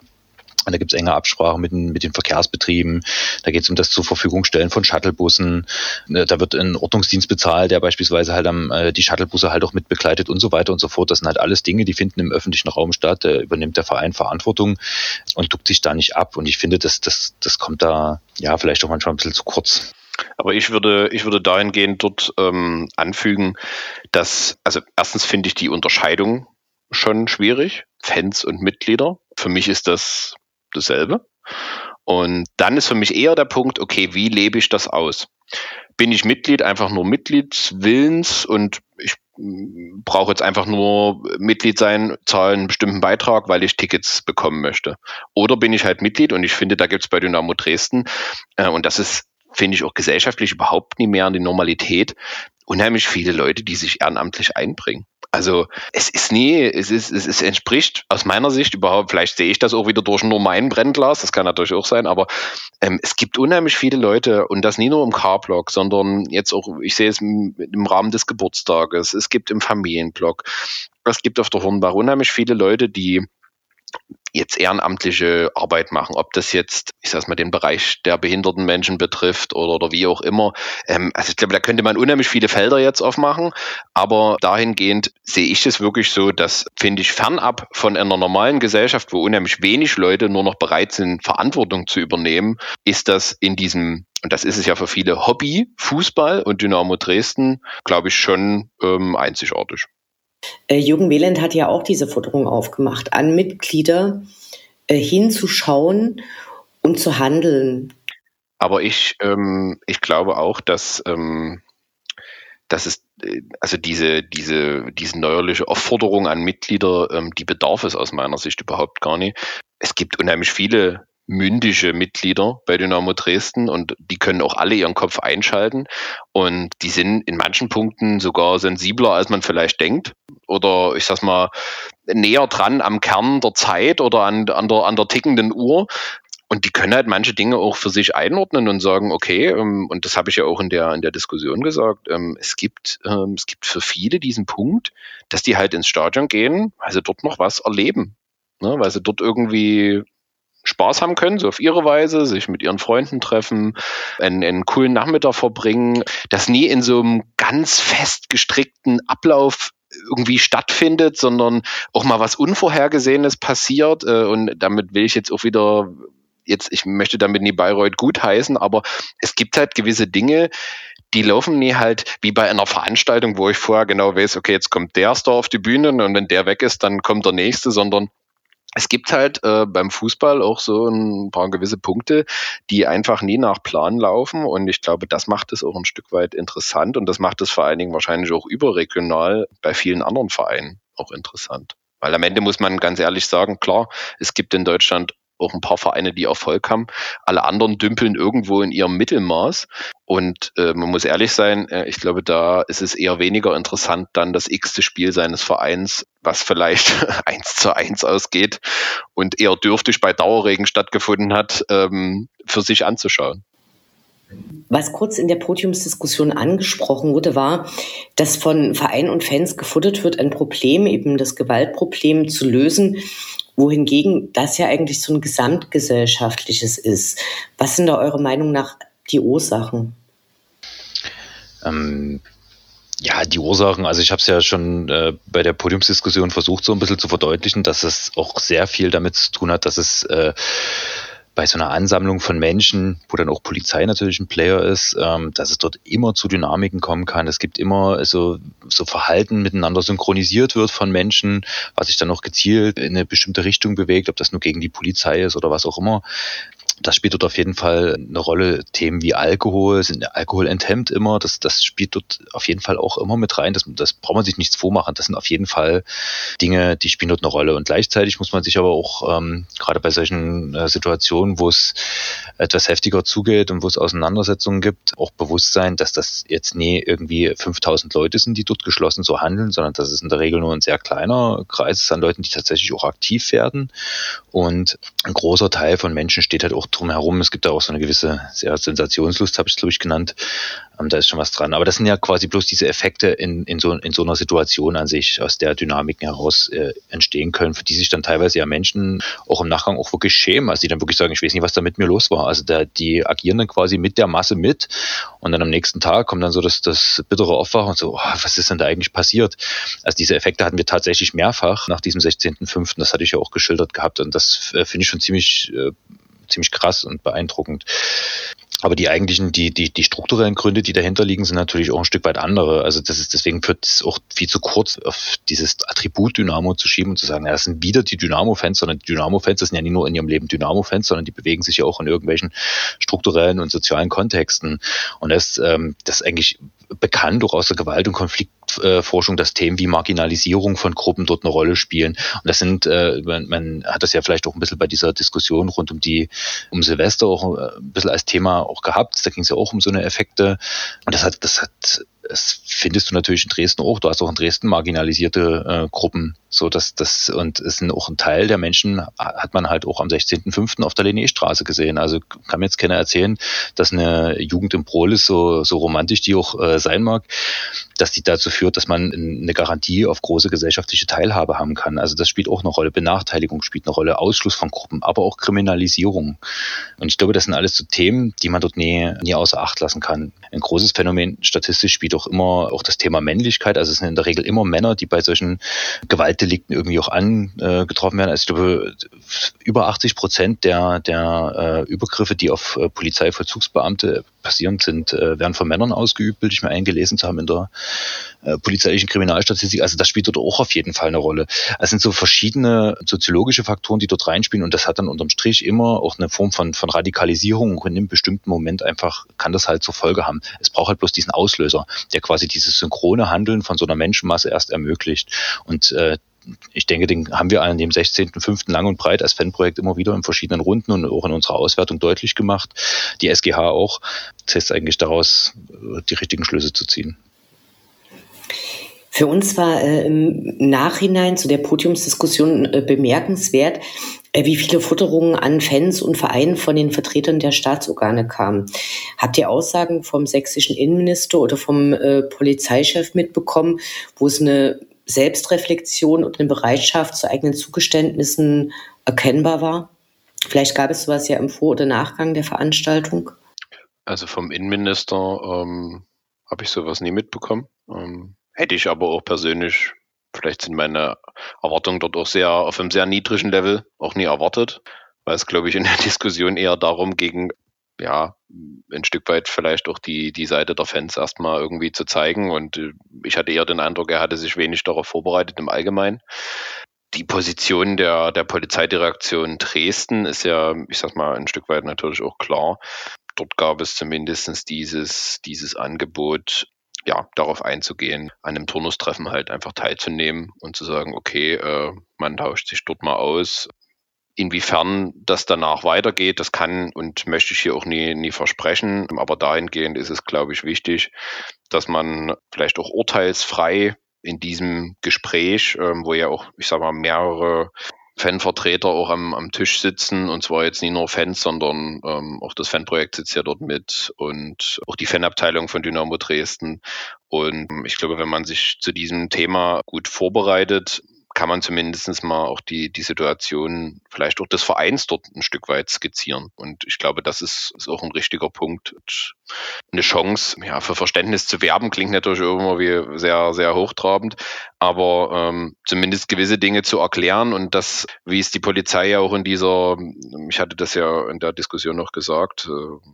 Und da gibt es enge Absprachen mit den, mit den Verkehrsbetrieben. Da geht es um das zur Verfügung stellen von Shuttlebussen. Äh, da wird ein Ordnungsdienst bezahlt, der beispielsweise halt am, äh, die Shuttlebusse halt auch mit begleitet und so weiter und so fort. Das sind halt alles Dinge, die finden im öffentlichen Raum statt. Da übernimmt der Verein Verantwortung und duckt sich da nicht ab. Und ich finde, das, das, das kommt da ja vielleicht auch manchmal ein bisschen zu kurz. Aber ich würde, ich würde dahingehend dort ähm, anfügen, dass, also erstens finde ich die Unterscheidung schon schwierig, Fans und Mitglieder. Für mich ist das dasselbe. Und dann ist für mich eher der Punkt, okay, wie lebe ich das aus? Bin ich Mitglied einfach nur Mitgliedswillens und ich brauche jetzt einfach nur Mitglied sein, zahle einen bestimmten Beitrag, weil ich Tickets bekommen möchte. Oder bin ich halt Mitglied und ich finde, da gibt es bei Dynamo Dresden, äh, und das ist, finde ich, auch gesellschaftlich überhaupt nie mehr an die Normalität, unheimlich viele Leute, die sich ehrenamtlich einbringen. Also es ist nie, es ist, es, es entspricht aus meiner Sicht überhaupt, vielleicht sehe ich das auch wieder durch nur mein Brennglas, das kann natürlich auch sein, aber ähm, es gibt unheimlich viele Leute und das nie nur im Carblock, sondern jetzt auch, ich sehe es im, im Rahmen des Geburtstages, es gibt im Familienblock, es gibt auf der Hornbach unheimlich viele Leute, die jetzt ehrenamtliche Arbeit machen, ob das jetzt, ich sag mal, den Bereich der behinderten Menschen betrifft oder, oder wie auch immer. Ähm, also ich glaube, da könnte man unheimlich viele Felder jetzt aufmachen, aber dahingehend sehe ich es wirklich so, dass, finde ich, fernab von einer normalen Gesellschaft, wo unheimlich wenig Leute nur noch bereit sind, Verantwortung zu übernehmen, ist das in diesem und das ist es ja für viele Hobby, Fußball und Dynamo Dresden, glaube ich, schon ähm, einzigartig. Äh, Jürgen Wieland hat ja auch diese Forderung aufgemacht, an Mitglieder äh, hinzuschauen und zu handeln. Aber ich, ähm, ich glaube auch, dass, ähm, dass es äh, also diese, diese, diese neuerliche Aufforderung an Mitglieder, ähm, die bedarf es aus meiner Sicht überhaupt gar nicht. Es gibt unheimlich viele mündige Mitglieder bei Dynamo Dresden und die können auch alle ihren Kopf einschalten und die sind in manchen Punkten sogar sensibler, als man vielleicht denkt oder ich sag's mal näher dran am Kern der Zeit oder an, an, der, an der tickenden Uhr. Und die können halt manche Dinge auch für sich einordnen und sagen, okay, ähm, und das habe ich ja auch in der, in der Diskussion gesagt, ähm, es gibt, ähm, es gibt für viele diesen Punkt, dass die halt ins Stadion gehen, weil sie dort noch was erleben. Ne, weil sie dort irgendwie Spaß haben können, so auf ihre Weise, sich mit ihren Freunden treffen, einen, einen coolen Nachmittag verbringen, das nie in so einem ganz fest gestrickten Ablauf irgendwie stattfindet, sondern auch mal was Unvorhergesehenes passiert. Äh, und damit will ich jetzt auch wieder jetzt, ich möchte damit nie Bayreuth gutheißen, aber es gibt halt gewisse Dinge, die laufen nie halt wie bei einer Veranstaltung, wo ich vorher genau weiß, okay, jetzt kommt der Star auf die Bühne und wenn der weg ist, dann kommt der nächste, sondern es gibt halt äh, beim Fußball auch so ein paar gewisse Punkte, die einfach nie nach Plan laufen. Und ich glaube, das macht es auch ein Stück weit interessant. Und das macht es vor allen Dingen wahrscheinlich auch überregional bei vielen anderen Vereinen auch interessant. Weil am Ende muss man ganz ehrlich sagen, klar, es gibt in Deutschland auch ein paar Vereine, die Erfolg haben. Alle anderen dümpeln irgendwo in ihrem Mittelmaß. Und äh, man muss ehrlich sein, äh, ich glaube, da ist es eher weniger interessant, dann das x-te Spiel seines Vereins, was vielleicht *laughs* eins zu eins ausgeht und eher dürftig bei Dauerregen stattgefunden hat, ähm, für sich anzuschauen. Was kurz in der Podiumsdiskussion angesprochen wurde, war, dass von Vereinen und Fans gefordert wird, ein Problem, eben das Gewaltproblem zu lösen wohingegen das ja eigentlich so ein gesamtgesellschaftliches ist. Was sind da eurer Meinung nach die Ursachen? Ähm, ja, die Ursachen, also ich habe es ja schon äh, bei der Podiumsdiskussion versucht, so ein bisschen zu verdeutlichen, dass es auch sehr viel damit zu tun hat, dass es äh, bei so einer Ansammlung von Menschen, wo dann auch Polizei natürlich ein Player ist, ähm, dass es dort immer zu Dynamiken kommen kann. Es gibt immer so, so Verhalten miteinander synchronisiert wird von Menschen, was sich dann auch gezielt in eine bestimmte Richtung bewegt, ob das nur gegen die Polizei ist oder was auch immer. Das spielt dort auf jeden Fall eine Rolle. Themen wie Alkohol, sind Alkohol enthemmt immer. Das, das spielt dort auf jeden Fall auch immer mit rein. Das, das braucht man sich nichts vormachen. Das sind auf jeden Fall Dinge, die spielen dort eine Rolle. Und gleichzeitig muss man sich aber auch ähm, gerade bei solchen äh, Situationen, wo es etwas heftiger zugeht und wo es Auseinandersetzungen gibt, auch bewusst sein, dass das jetzt nie irgendwie 5000 Leute sind, die dort geschlossen so handeln, sondern dass es in der Regel nur ein sehr kleiner Kreis ist an Leuten, die tatsächlich auch aktiv werden. Und ein großer Teil von Menschen steht halt auch auch drumherum. Es gibt da auch so eine gewisse sehr Sensationslust, habe ich glaube ich genannt. Ähm, da ist schon was dran. Aber das sind ja quasi bloß diese Effekte in, in, so, in so einer Situation an sich, aus der Dynamiken heraus äh, entstehen können, für die sich dann teilweise ja Menschen auch im Nachgang auch wirklich schämen, also die dann wirklich sagen, ich weiß nicht, was da mit mir los war. Also da, die agieren dann quasi mit der Masse mit und dann am nächsten Tag kommt dann so das, das bittere Aufwachen und so, oh, was ist denn da eigentlich passiert? Also diese Effekte hatten wir tatsächlich mehrfach nach diesem 16.05. Das hatte ich ja auch geschildert gehabt und das äh, finde ich schon ziemlich äh, ziemlich krass und beeindruckend. Aber die eigentlichen, die, die, die strukturellen Gründe, die dahinter liegen, sind natürlich auch ein Stück weit andere. Also das ist, deswegen führt es auch viel zu kurz, auf dieses Attribut Dynamo zu schieben und zu sagen, ja, das sind wieder die Dynamo-Fans, sondern die Dynamo-Fans, sind ja nicht nur in ihrem Leben Dynamo-Fans, sondern die bewegen sich ja auch in irgendwelchen strukturellen und sozialen Kontexten. Und das, ähm, das ist eigentlich bekannt auch aus der Gewalt- und Konfliktforschung, dass Themen wie Marginalisierung von Gruppen dort eine Rolle spielen. Und das sind, äh, man, man hat das ja vielleicht auch ein bisschen bei dieser Diskussion rund um die, um Silvester auch äh, ein bisschen als Thema auch gehabt. Da ging es ja auch um so eine Effekte. Und das hat, das hat das findest du natürlich in Dresden auch. Du hast auch in Dresden marginalisierte äh, Gruppen. So, dass das, und es sind auch ein Teil der Menschen, hat man halt auch am 16.05. auf der Linnéstraße gesehen. Also kann mir jetzt keiner erzählen, dass eine Jugend im Prolis, so, so romantisch die auch äh, sein mag, dass die dazu führt, dass man eine Garantie auf große gesellschaftliche Teilhabe haben kann. Also das spielt auch eine Rolle. Benachteiligung spielt eine Rolle, Ausschluss von Gruppen, aber auch Kriminalisierung. Und ich glaube, das sind alles so Themen, die man dort nie, nie außer Acht lassen kann. Ein großes Phänomen statistisch spielt auch immer auch das Thema Männlichkeit. Also es sind in der Regel immer Männer, die bei solchen Gewaltdelikten irgendwie auch angetroffen werden. Also ich glaube, über 80 Prozent der, der äh, Übergriffe, die auf äh, Polizeivollzugsbeamte passieren sind, äh, werden von Männern ausgeübt, bilde ich mir eingelesen zu haben in der äh, polizeilichen Kriminalstatistik. Also das spielt dort auch auf jeden Fall eine Rolle. Es sind so verschiedene soziologische Faktoren, die dort reinspielen und das hat dann unterm Strich immer auch eine Form von, von Radikalisierung und in einem bestimmten Moment einfach kann das halt zur Folge haben. Es braucht halt bloß diesen Auslöser, der quasi dieses synchrone Handeln von so einer Menschenmasse erst ermöglicht. Und äh, ich denke, den haben wir an dem 16.05. lang und breit als Fanprojekt immer wieder in verschiedenen Runden und auch in unserer Auswertung deutlich gemacht. Die SGH auch. Das heißt eigentlich daraus, äh, die richtigen Schlüsse zu ziehen. Für uns war äh, im Nachhinein zu der Podiumsdiskussion äh, bemerkenswert, äh, wie viele Futterungen an Fans und Vereinen von den Vertretern der Staatsorgane kamen. Habt ihr Aussagen vom sächsischen Innenminister oder vom äh, Polizeichef mitbekommen, wo es eine Selbstreflexion und eine Bereitschaft zu eigenen Zugeständnissen erkennbar war? Vielleicht gab es sowas ja im Vor- oder Nachgang der Veranstaltung. Also vom Innenminister ähm, habe ich sowas nie mitbekommen. Ähm, Hätte ich aber auch persönlich, vielleicht sind meine Erwartungen dort auch sehr auf einem sehr niedrigen Level, auch nie erwartet, weil es, glaube ich, in der *laughs* Diskussion eher darum ging, ja, ein Stück weit vielleicht auch die, die Seite der Fans erstmal irgendwie zu zeigen. Und äh, ich hatte eher den Eindruck, er hatte sich wenig darauf vorbereitet im Allgemeinen. Die Position der, der Polizeidirektion Dresden ist ja, ich sag mal, ein Stück weit natürlich auch klar. Dort gab es zumindest dieses, dieses Angebot, ja, darauf einzugehen, an einem Turnustreffen halt einfach teilzunehmen und zu sagen, okay, äh, man tauscht sich dort mal aus. Inwiefern das danach weitergeht, das kann und möchte ich hier auch nie, nie versprechen. Aber dahingehend ist es, glaube ich, wichtig, dass man vielleicht auch urteilsfrei in diesem Gespräch, ähm, wo ja auch, ich sage mal, mehrere Fanvertreter auch am, am Tisch sitzen und zwar jetzt nicht nur Fans, sondern ähm, auch das Fanprojekt sitzt ja dort mit und auch die Fanabteilung von Dynamo Dresden. Und ähm, ich glaube, wenn man sich zu diesem Thema gut vorbereitet, kann man zumindest mal auch die, die Situation vielleicht auch des Vereins dort ein Stück weit skizzieren. Und ich glaube, das ist, ist auch ein richtiger Punkt. Eine Chance, ja, für Verständnis zu werben, klingt natürlich immer wie sehr, sehr hochtrabend, aber ähm, zumindest gewisse Dinge zu erklären und das, wie es die Polizei ja auch in dieser, ich hatte das ja in der Diskussion noch gesagt, äh,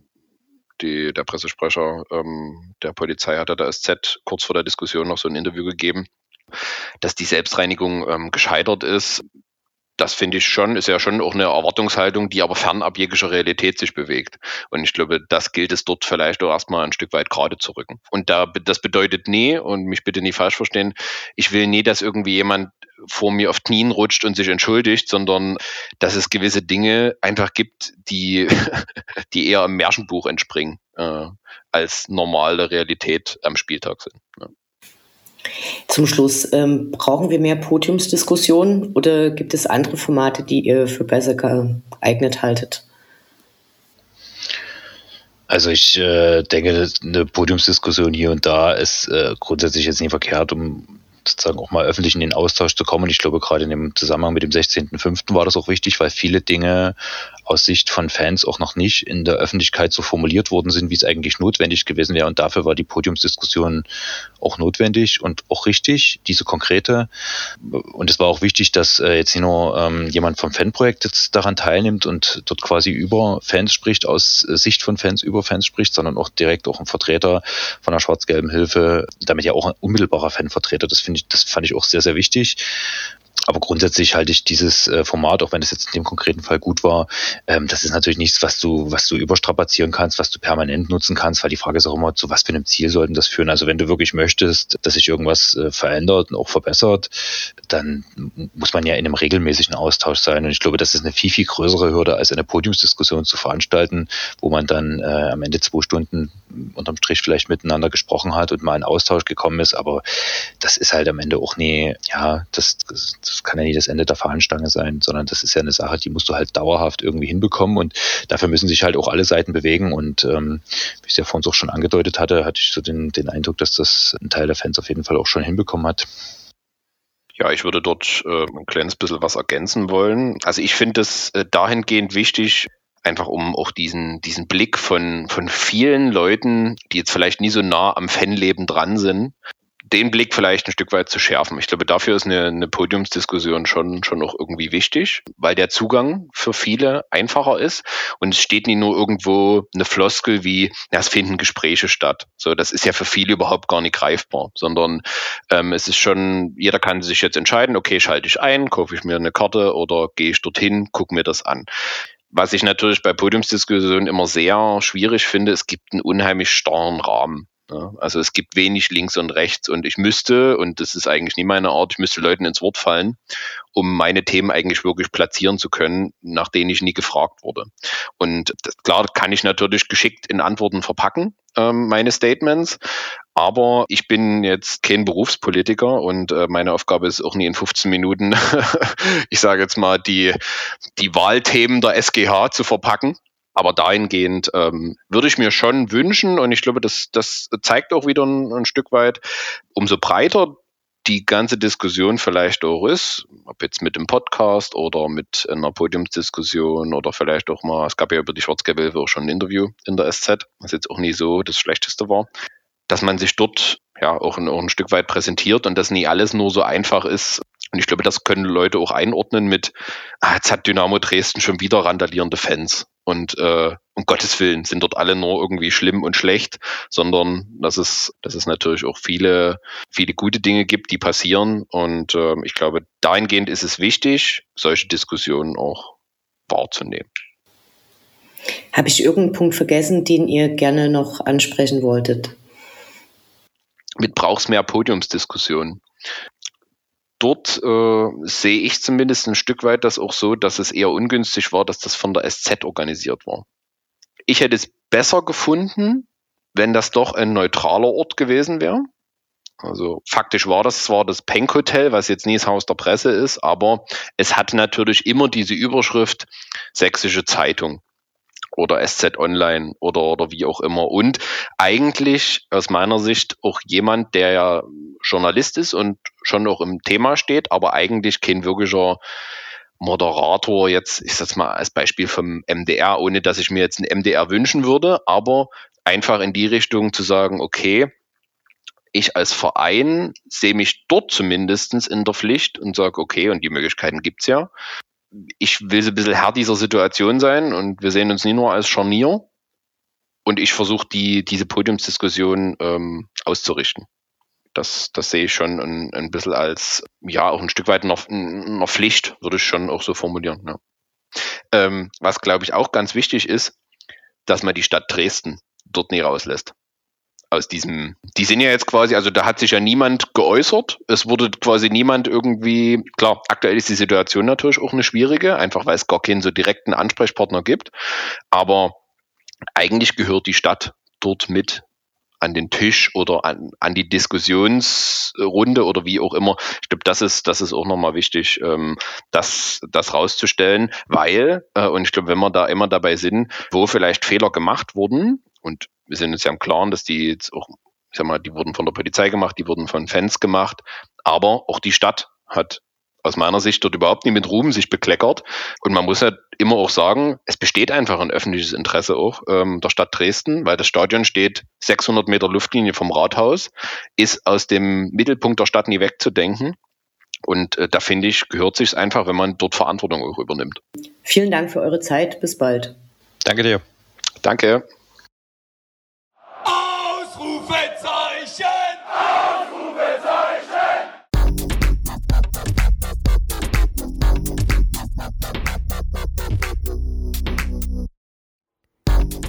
die, der Pressesprecher ähm, der Polizei hatte der SZ kurz vor der Diskussion noch so ein Interview gegeben, dass die Selbstreinigung ähm, gescheitert ist. Das finde ich schon, ist ja schon auch eine Erwartungshaltung, die aber fernab jeglicher Realität sich bewegt. Und ich glaube, das gilt es dort vielleicht auch erstmal ein Stück weit gerade zu rücken. Und da, das bedeutet nie, und mich bitte nie falsch verstehen, ich will nie, dass irgendwie jemand vor mir auf Knien rutscht und sich entschuldigt, sondern dass es gewisse Dinge einfach gibt, die, *laughs* die eher im Märchenbuch entspringen, äh, als normale Realität am Spieltag sind. Ja. Zum Schluss, ähm, brauchen wir mehr Podiumsdiskussionen oder gibt es andere Formate, die ihr für besser geeignet haltet? Also ich äh, denke, eine Podiumsdiskussion hier und da ist äh, grundsätzlich jetzt nicht verkehrt, um sozusagen auch mal öffentlich in den Austausch zu kommen. Ich glaube, gerade in dem Zusammenhang mit dem 16.05. war das auch wichtig, weil viele Dinge aus Sicht von Fans auch noch nicht in der Öffentlichkeit so formuliert worden sind, wie es eigentlich notwendig gewesen wäre. Und dafür war die Podiumsdiskussion auch notwendig und auch richtig, diese konkrete. Und es war auch wichtig, dass äh, jetzt nicht nur ähm, jemand vom Fanprojekt jetzt daran teilnimmt und dort quasi über Fans spricht, aus Sicht von Fans über Fans spricht, sondern auch direkt auch ein Vertreter von der schwarz-gelben Hilfe, damit ja auch ein unmittelbarer Fanvertreter. Das finde ich, das fand ich auch sehr, sehr wichtig aber grundsätzlich halte ich dieses äh, Format, auch wenn es jetzt in dem konkreten Fall gut war, ähm, das ist natürlich nichts, was du, was du überstrapazieren kannst, was du permanent nutzen kannst, weil die Frage ist auch immer, zu was für einem Ziel sollten das führen. Also wenn du wirklich möchtest, dass sich irgendwas äh, verändert und auch verbessert, dann muss man ja in einem regelmäßigen Austausch sein. Und ich glaube, das ist eine viel, viel größere Hürde, als eine Podiumsdiskussion zu veranstalten, wo man dann äh, am Ende zwei Stunden unterm Strich vielleicht miteinander gesprochen hat und mal in Austausch gekommen ist. Aber das ist halt am Ende auch nie, ja, das, das das kann ja nicht das Ende der Fahnenstange sein, sondern das ist ja eine Sache, die musst du halt dauerhaft irgendwie hinbekommen und dafür müssen sich halt auch alle Seiten bewegen und ähm, wie ich es ja vorhin auch schon angedeutet hatte, hatte ich so den, den Eindruck, dass das ein Teil der Fans auf jeden Fall auch schon hinbekommen hat. Ja, ich würde dort äh, ein kleines bisschen was ergänzen wollen. Also ich finde es äh, dahingehend wichtig, einfach um auch diesen, diesen Blick von, von vielen Leuten, die jetzt vielleicht nie so nah am Fanleben dran sind, den Blick vielleicht ein Stück weit zu schärfen. Ich glaube, dafür ist eine, eine Podiumsdiskussion schon, schon auch irgendwie wichtig, weil der Zugang für viele einfacher ist und es steht nie nur irgendwo eine Floskel wie, ja, es finden Gespräche statt. So, das ist ja für viele überhaupt gar nicht greifbar, sondern ähm, es ist schon, jeder kann sich jetzt entscheiden, okay, schalte ich ein, kaufe ich mir eine Karte oder gehe ich dorthin, gucke mir das an. Was ich natürlich bei Podiumsdiskussionen immer sehr schwierig finde, es gibt einen unheimlich starren Rahmen. Ja, also es gibt wenig links und rechts und ich müsste, und das ist eigentlich nie meine Art, ich müsste Leuten ins Wort fallen, um meine Themen eigentlich wirklich platzieren zu können, nach denen ich nie gefragt wurde. Und das, klar kann ich natürlich geschickt in Antworten verpacken, ähm, meine Statements, aber ich bin jetzt kein Berufspolitiker und äh, meine Aufgabe ist auch nie in 15 Minuten, *laughs* ich sage jetzt mal, die, die Wahlthemen der SGH zu verpacken aber dahingehend ähm, würde ich mir schon wünschen, und ich glaube, das, das zeigt auch wieder ein, ein Stück weit, umso breiter die ganze Diskussion vielleicht auch ist, ob jetzt mit dem Podcast oder mit einer Podiumsdiskussion oder vielleicht auch mal, es gab ja über die Schwarzgelbe auch schon ein Interview in der SZ, was jetzt auch nie so das Schlechteste war, dass man sich dort ja auch ein, auch ein Stück weit präsentiert und dass nie alles nur so einfach ist, und ich glaube, das können Leute auch einordnen mit, ah, jetzt hat Dynamo Dresden schon wieder randalierende Fans. Und äh, um Gottes Willen sind dort alle nur irgendwie schlimm und schlecht, sondern dass es, dass es natürlich auch viele, viele gute Dinge gibt, die passieren. Und äh, ich glaube, dahingehend ist es wichtig, solche Diskussionen auch wahrzunehmen. Habe ich irgendeinen Punkt vergessen, den ihr gerne noch ansprechen wolltet? Mit brauchst mehr Podiumsdiskussionen dort äh, sehe ich zumindest ein Stück weit das auch so, dass es eher ungünstig war, dass das von der SZ organisiert war. Ich hätte es besser gefunden, wenn das doch ein neutraler Ort gewesen wäre. Also faktisch war das zwar das Penk Hotel, was jetzt nie das Haus der Presse ist, aber es hat natürlich immer diese Überschrift Sächsische Zeitung oder SZ Online oder, oder wie auch immer. Und eigentlich aus meiner Sicht auch jemand, der ja Journalist ist und schon auch im Thema steht, aber eigentlich kein wirklicher Moderator jetzt, ich sag's mal als Beispiel vom MDR, ohne dass ich mir jetzt ein MDR wünschen würde, aber einfach in die Richtung zu sagen, okay, ich als Verein sehe mich dort zumindestens in der Pflicht und sage, okay, und die Möglichkeiten gibt's ja, ich will so ein bisschen Herr dieser Situation sein und wir sehen uns nie nur als Scharnier. Und ich versuche die, diese Podiumsdiskussion ähm, auszurichten. Das, das sehe ich schon ein, ein bisschen als, ja, auch ein Stück weit einer, einer Pflicht, würde ich schon auch so formulieren. Ja. Ähm, was, glaube ich, auch ganz wichtig ist, dass man die Stadt Dresden dort nie rauslässt aus diesem, die sind ja jetzt quasi, also da hat sich ja niemand geäußert. Es wurde quasi niemand irgendwie, klar, aktuell ist die Situation natürlich auch eine schwierige, einfach weil es gar keinen so direkten Ansprechpartner gibt. Aber eigentlich gehört die Stadt dort mit an den Tisch oder an, an die Diskussionsrunde oder wie auch immer. Ich glaube, das ist, das ist auch nochmal wichtig, ähm, das, das rauszustellen, weil, äh, und ich glaube, wenn wir da immer dabei sind, wo vielleicht Fehler gemacht wurden, Und wir sind uns ja im Klaren, dass die jetzt auch, ich sag mal, die wurden von der Polizei gemacht, die wurden von Fans gemacht, aber auch die Stadt hat aus meiner Sicht dort überhaupt nicht mit Ruhm sich bekleckert. Und man muss ja immer auch sagen, es besteht einfach ein öffentliches Interesse auch ähm, der Stadt Dresden, weil das Stadion steht 600 Meter Luftlinie vom Rathaus, ist aus dem Mittelpunkt der Stadt nie wegzudenken. Und äh, da finde ich, gehört sich einfach, wenn man dort Verantwortung auch übernimmt. Vielen Dank für eure Zeit. Bis bald. Danke dir. Danke.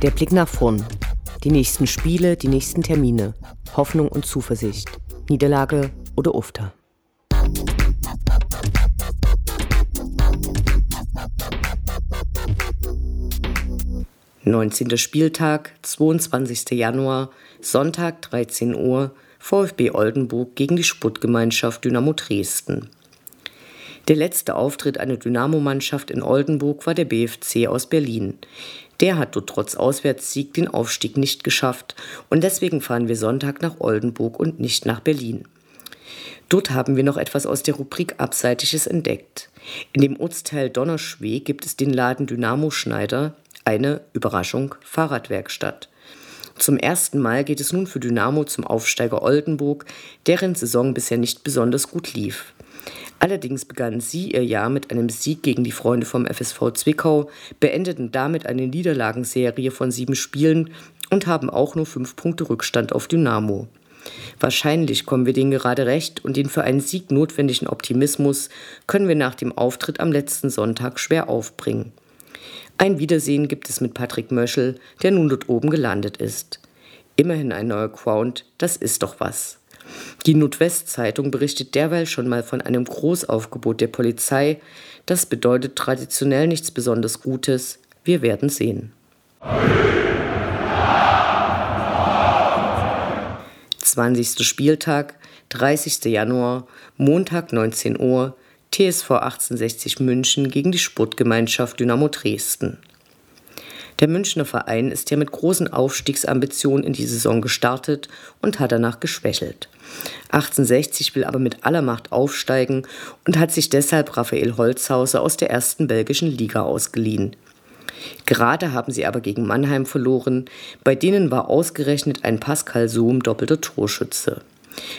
Der Blick nach vorn. Die nächsten Spiele, die nächsten Termine. Hoffnung und Zuversicht. Niederlage oder Ufter. Neunzehnter Spieltag, 22. Januar, Sonntag 13 Uhr, VfB Oldenburg gegen die Sputtgemeinschaft Dynamo Dresden. Der letzte Auftritt einer Dynamo-Mannschaft in Oldenburg war der BFC aus Berlin. Der hat dort trotz Auswärtssieg den Aufstieg nicht geschafft und deswegen fahren wir Sonntag nach Oldenburg und nicht nach Berlin. Dort haben wir noch etwas aus der Rubrik Abseitiges entdeckt. In dem Ortsteil Donnerschwee gibt es den Laden Dynamo Schneider, eine Überraschung Fahrradwerkstatt. Zum ersten Mal geht es nun für Dynamo zum Aufsteiger Oldenburg, deren Saison bisher nicht besonders gut lief. Allerdings begannen sie ihr Jahr mit einem Sieg gegen die Freunde vom FSV Zwickau, beendeten damit eine Niederlagenserie von sieben Spielen und haben auch nur fünf Punkte Rückstand auf Dynamo. Wahrscheinlich kommen wir denen gerade recht und den für einen Sieg notwendigen Optimismus können wir nach dem Auftritt am letzten Sonntag schwer aufbringen. Ein Wiedersehen gibt es mit Patrick Möschel, der nun dort oben gelandet ist. Immerhin ein neuer Ground, das ist doch was. Die Nordwestzeitung berichtet derweil schon mal von einem Großaufgebot der Polizei. Das bedeutet traditionell nichts besonders Gutes. Wir werden sehen. 20. Spieltag, 30. Januar, Montag 19 Uhr, TSV 1860 München gegen die Sportgemeinschaft Dynamo Dresden. Der Münchner Verein ist ja mit großen Aufstiegsambitionen in die Saison gestartet und hat danach geschwächelt. 1860 will aber mit aller Macht aufsteigen und hat sich deshalb Raphael Holzhauser aus der ersten belgischen Liga ausgeliehen. Gerade haben sie aber gegen Mannheim verloren, bei denen war ausgerechnet ein Pascal Sohm doppelter Torschütze.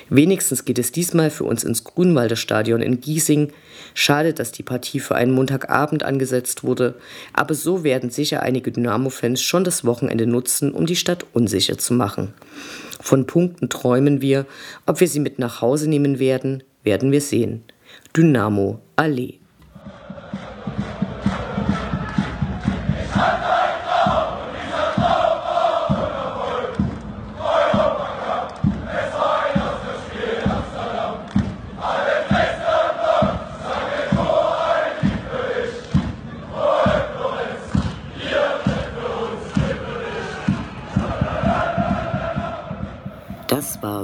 Wenigstens geht es diesmal für uns ins Grünwalder Stadion in Giesing. Schade, dass die Partie für einen Montagabend angesetzt wurde, aber so werden sicher einige Dynamo-Fans schon das Wochenende nutzen, um die Stadt unsicher zu machen. Von Punkten träumen wir. Ob wir sie mit nach Hause nehmen werden, werden wir sehen. Dynamo Allee. war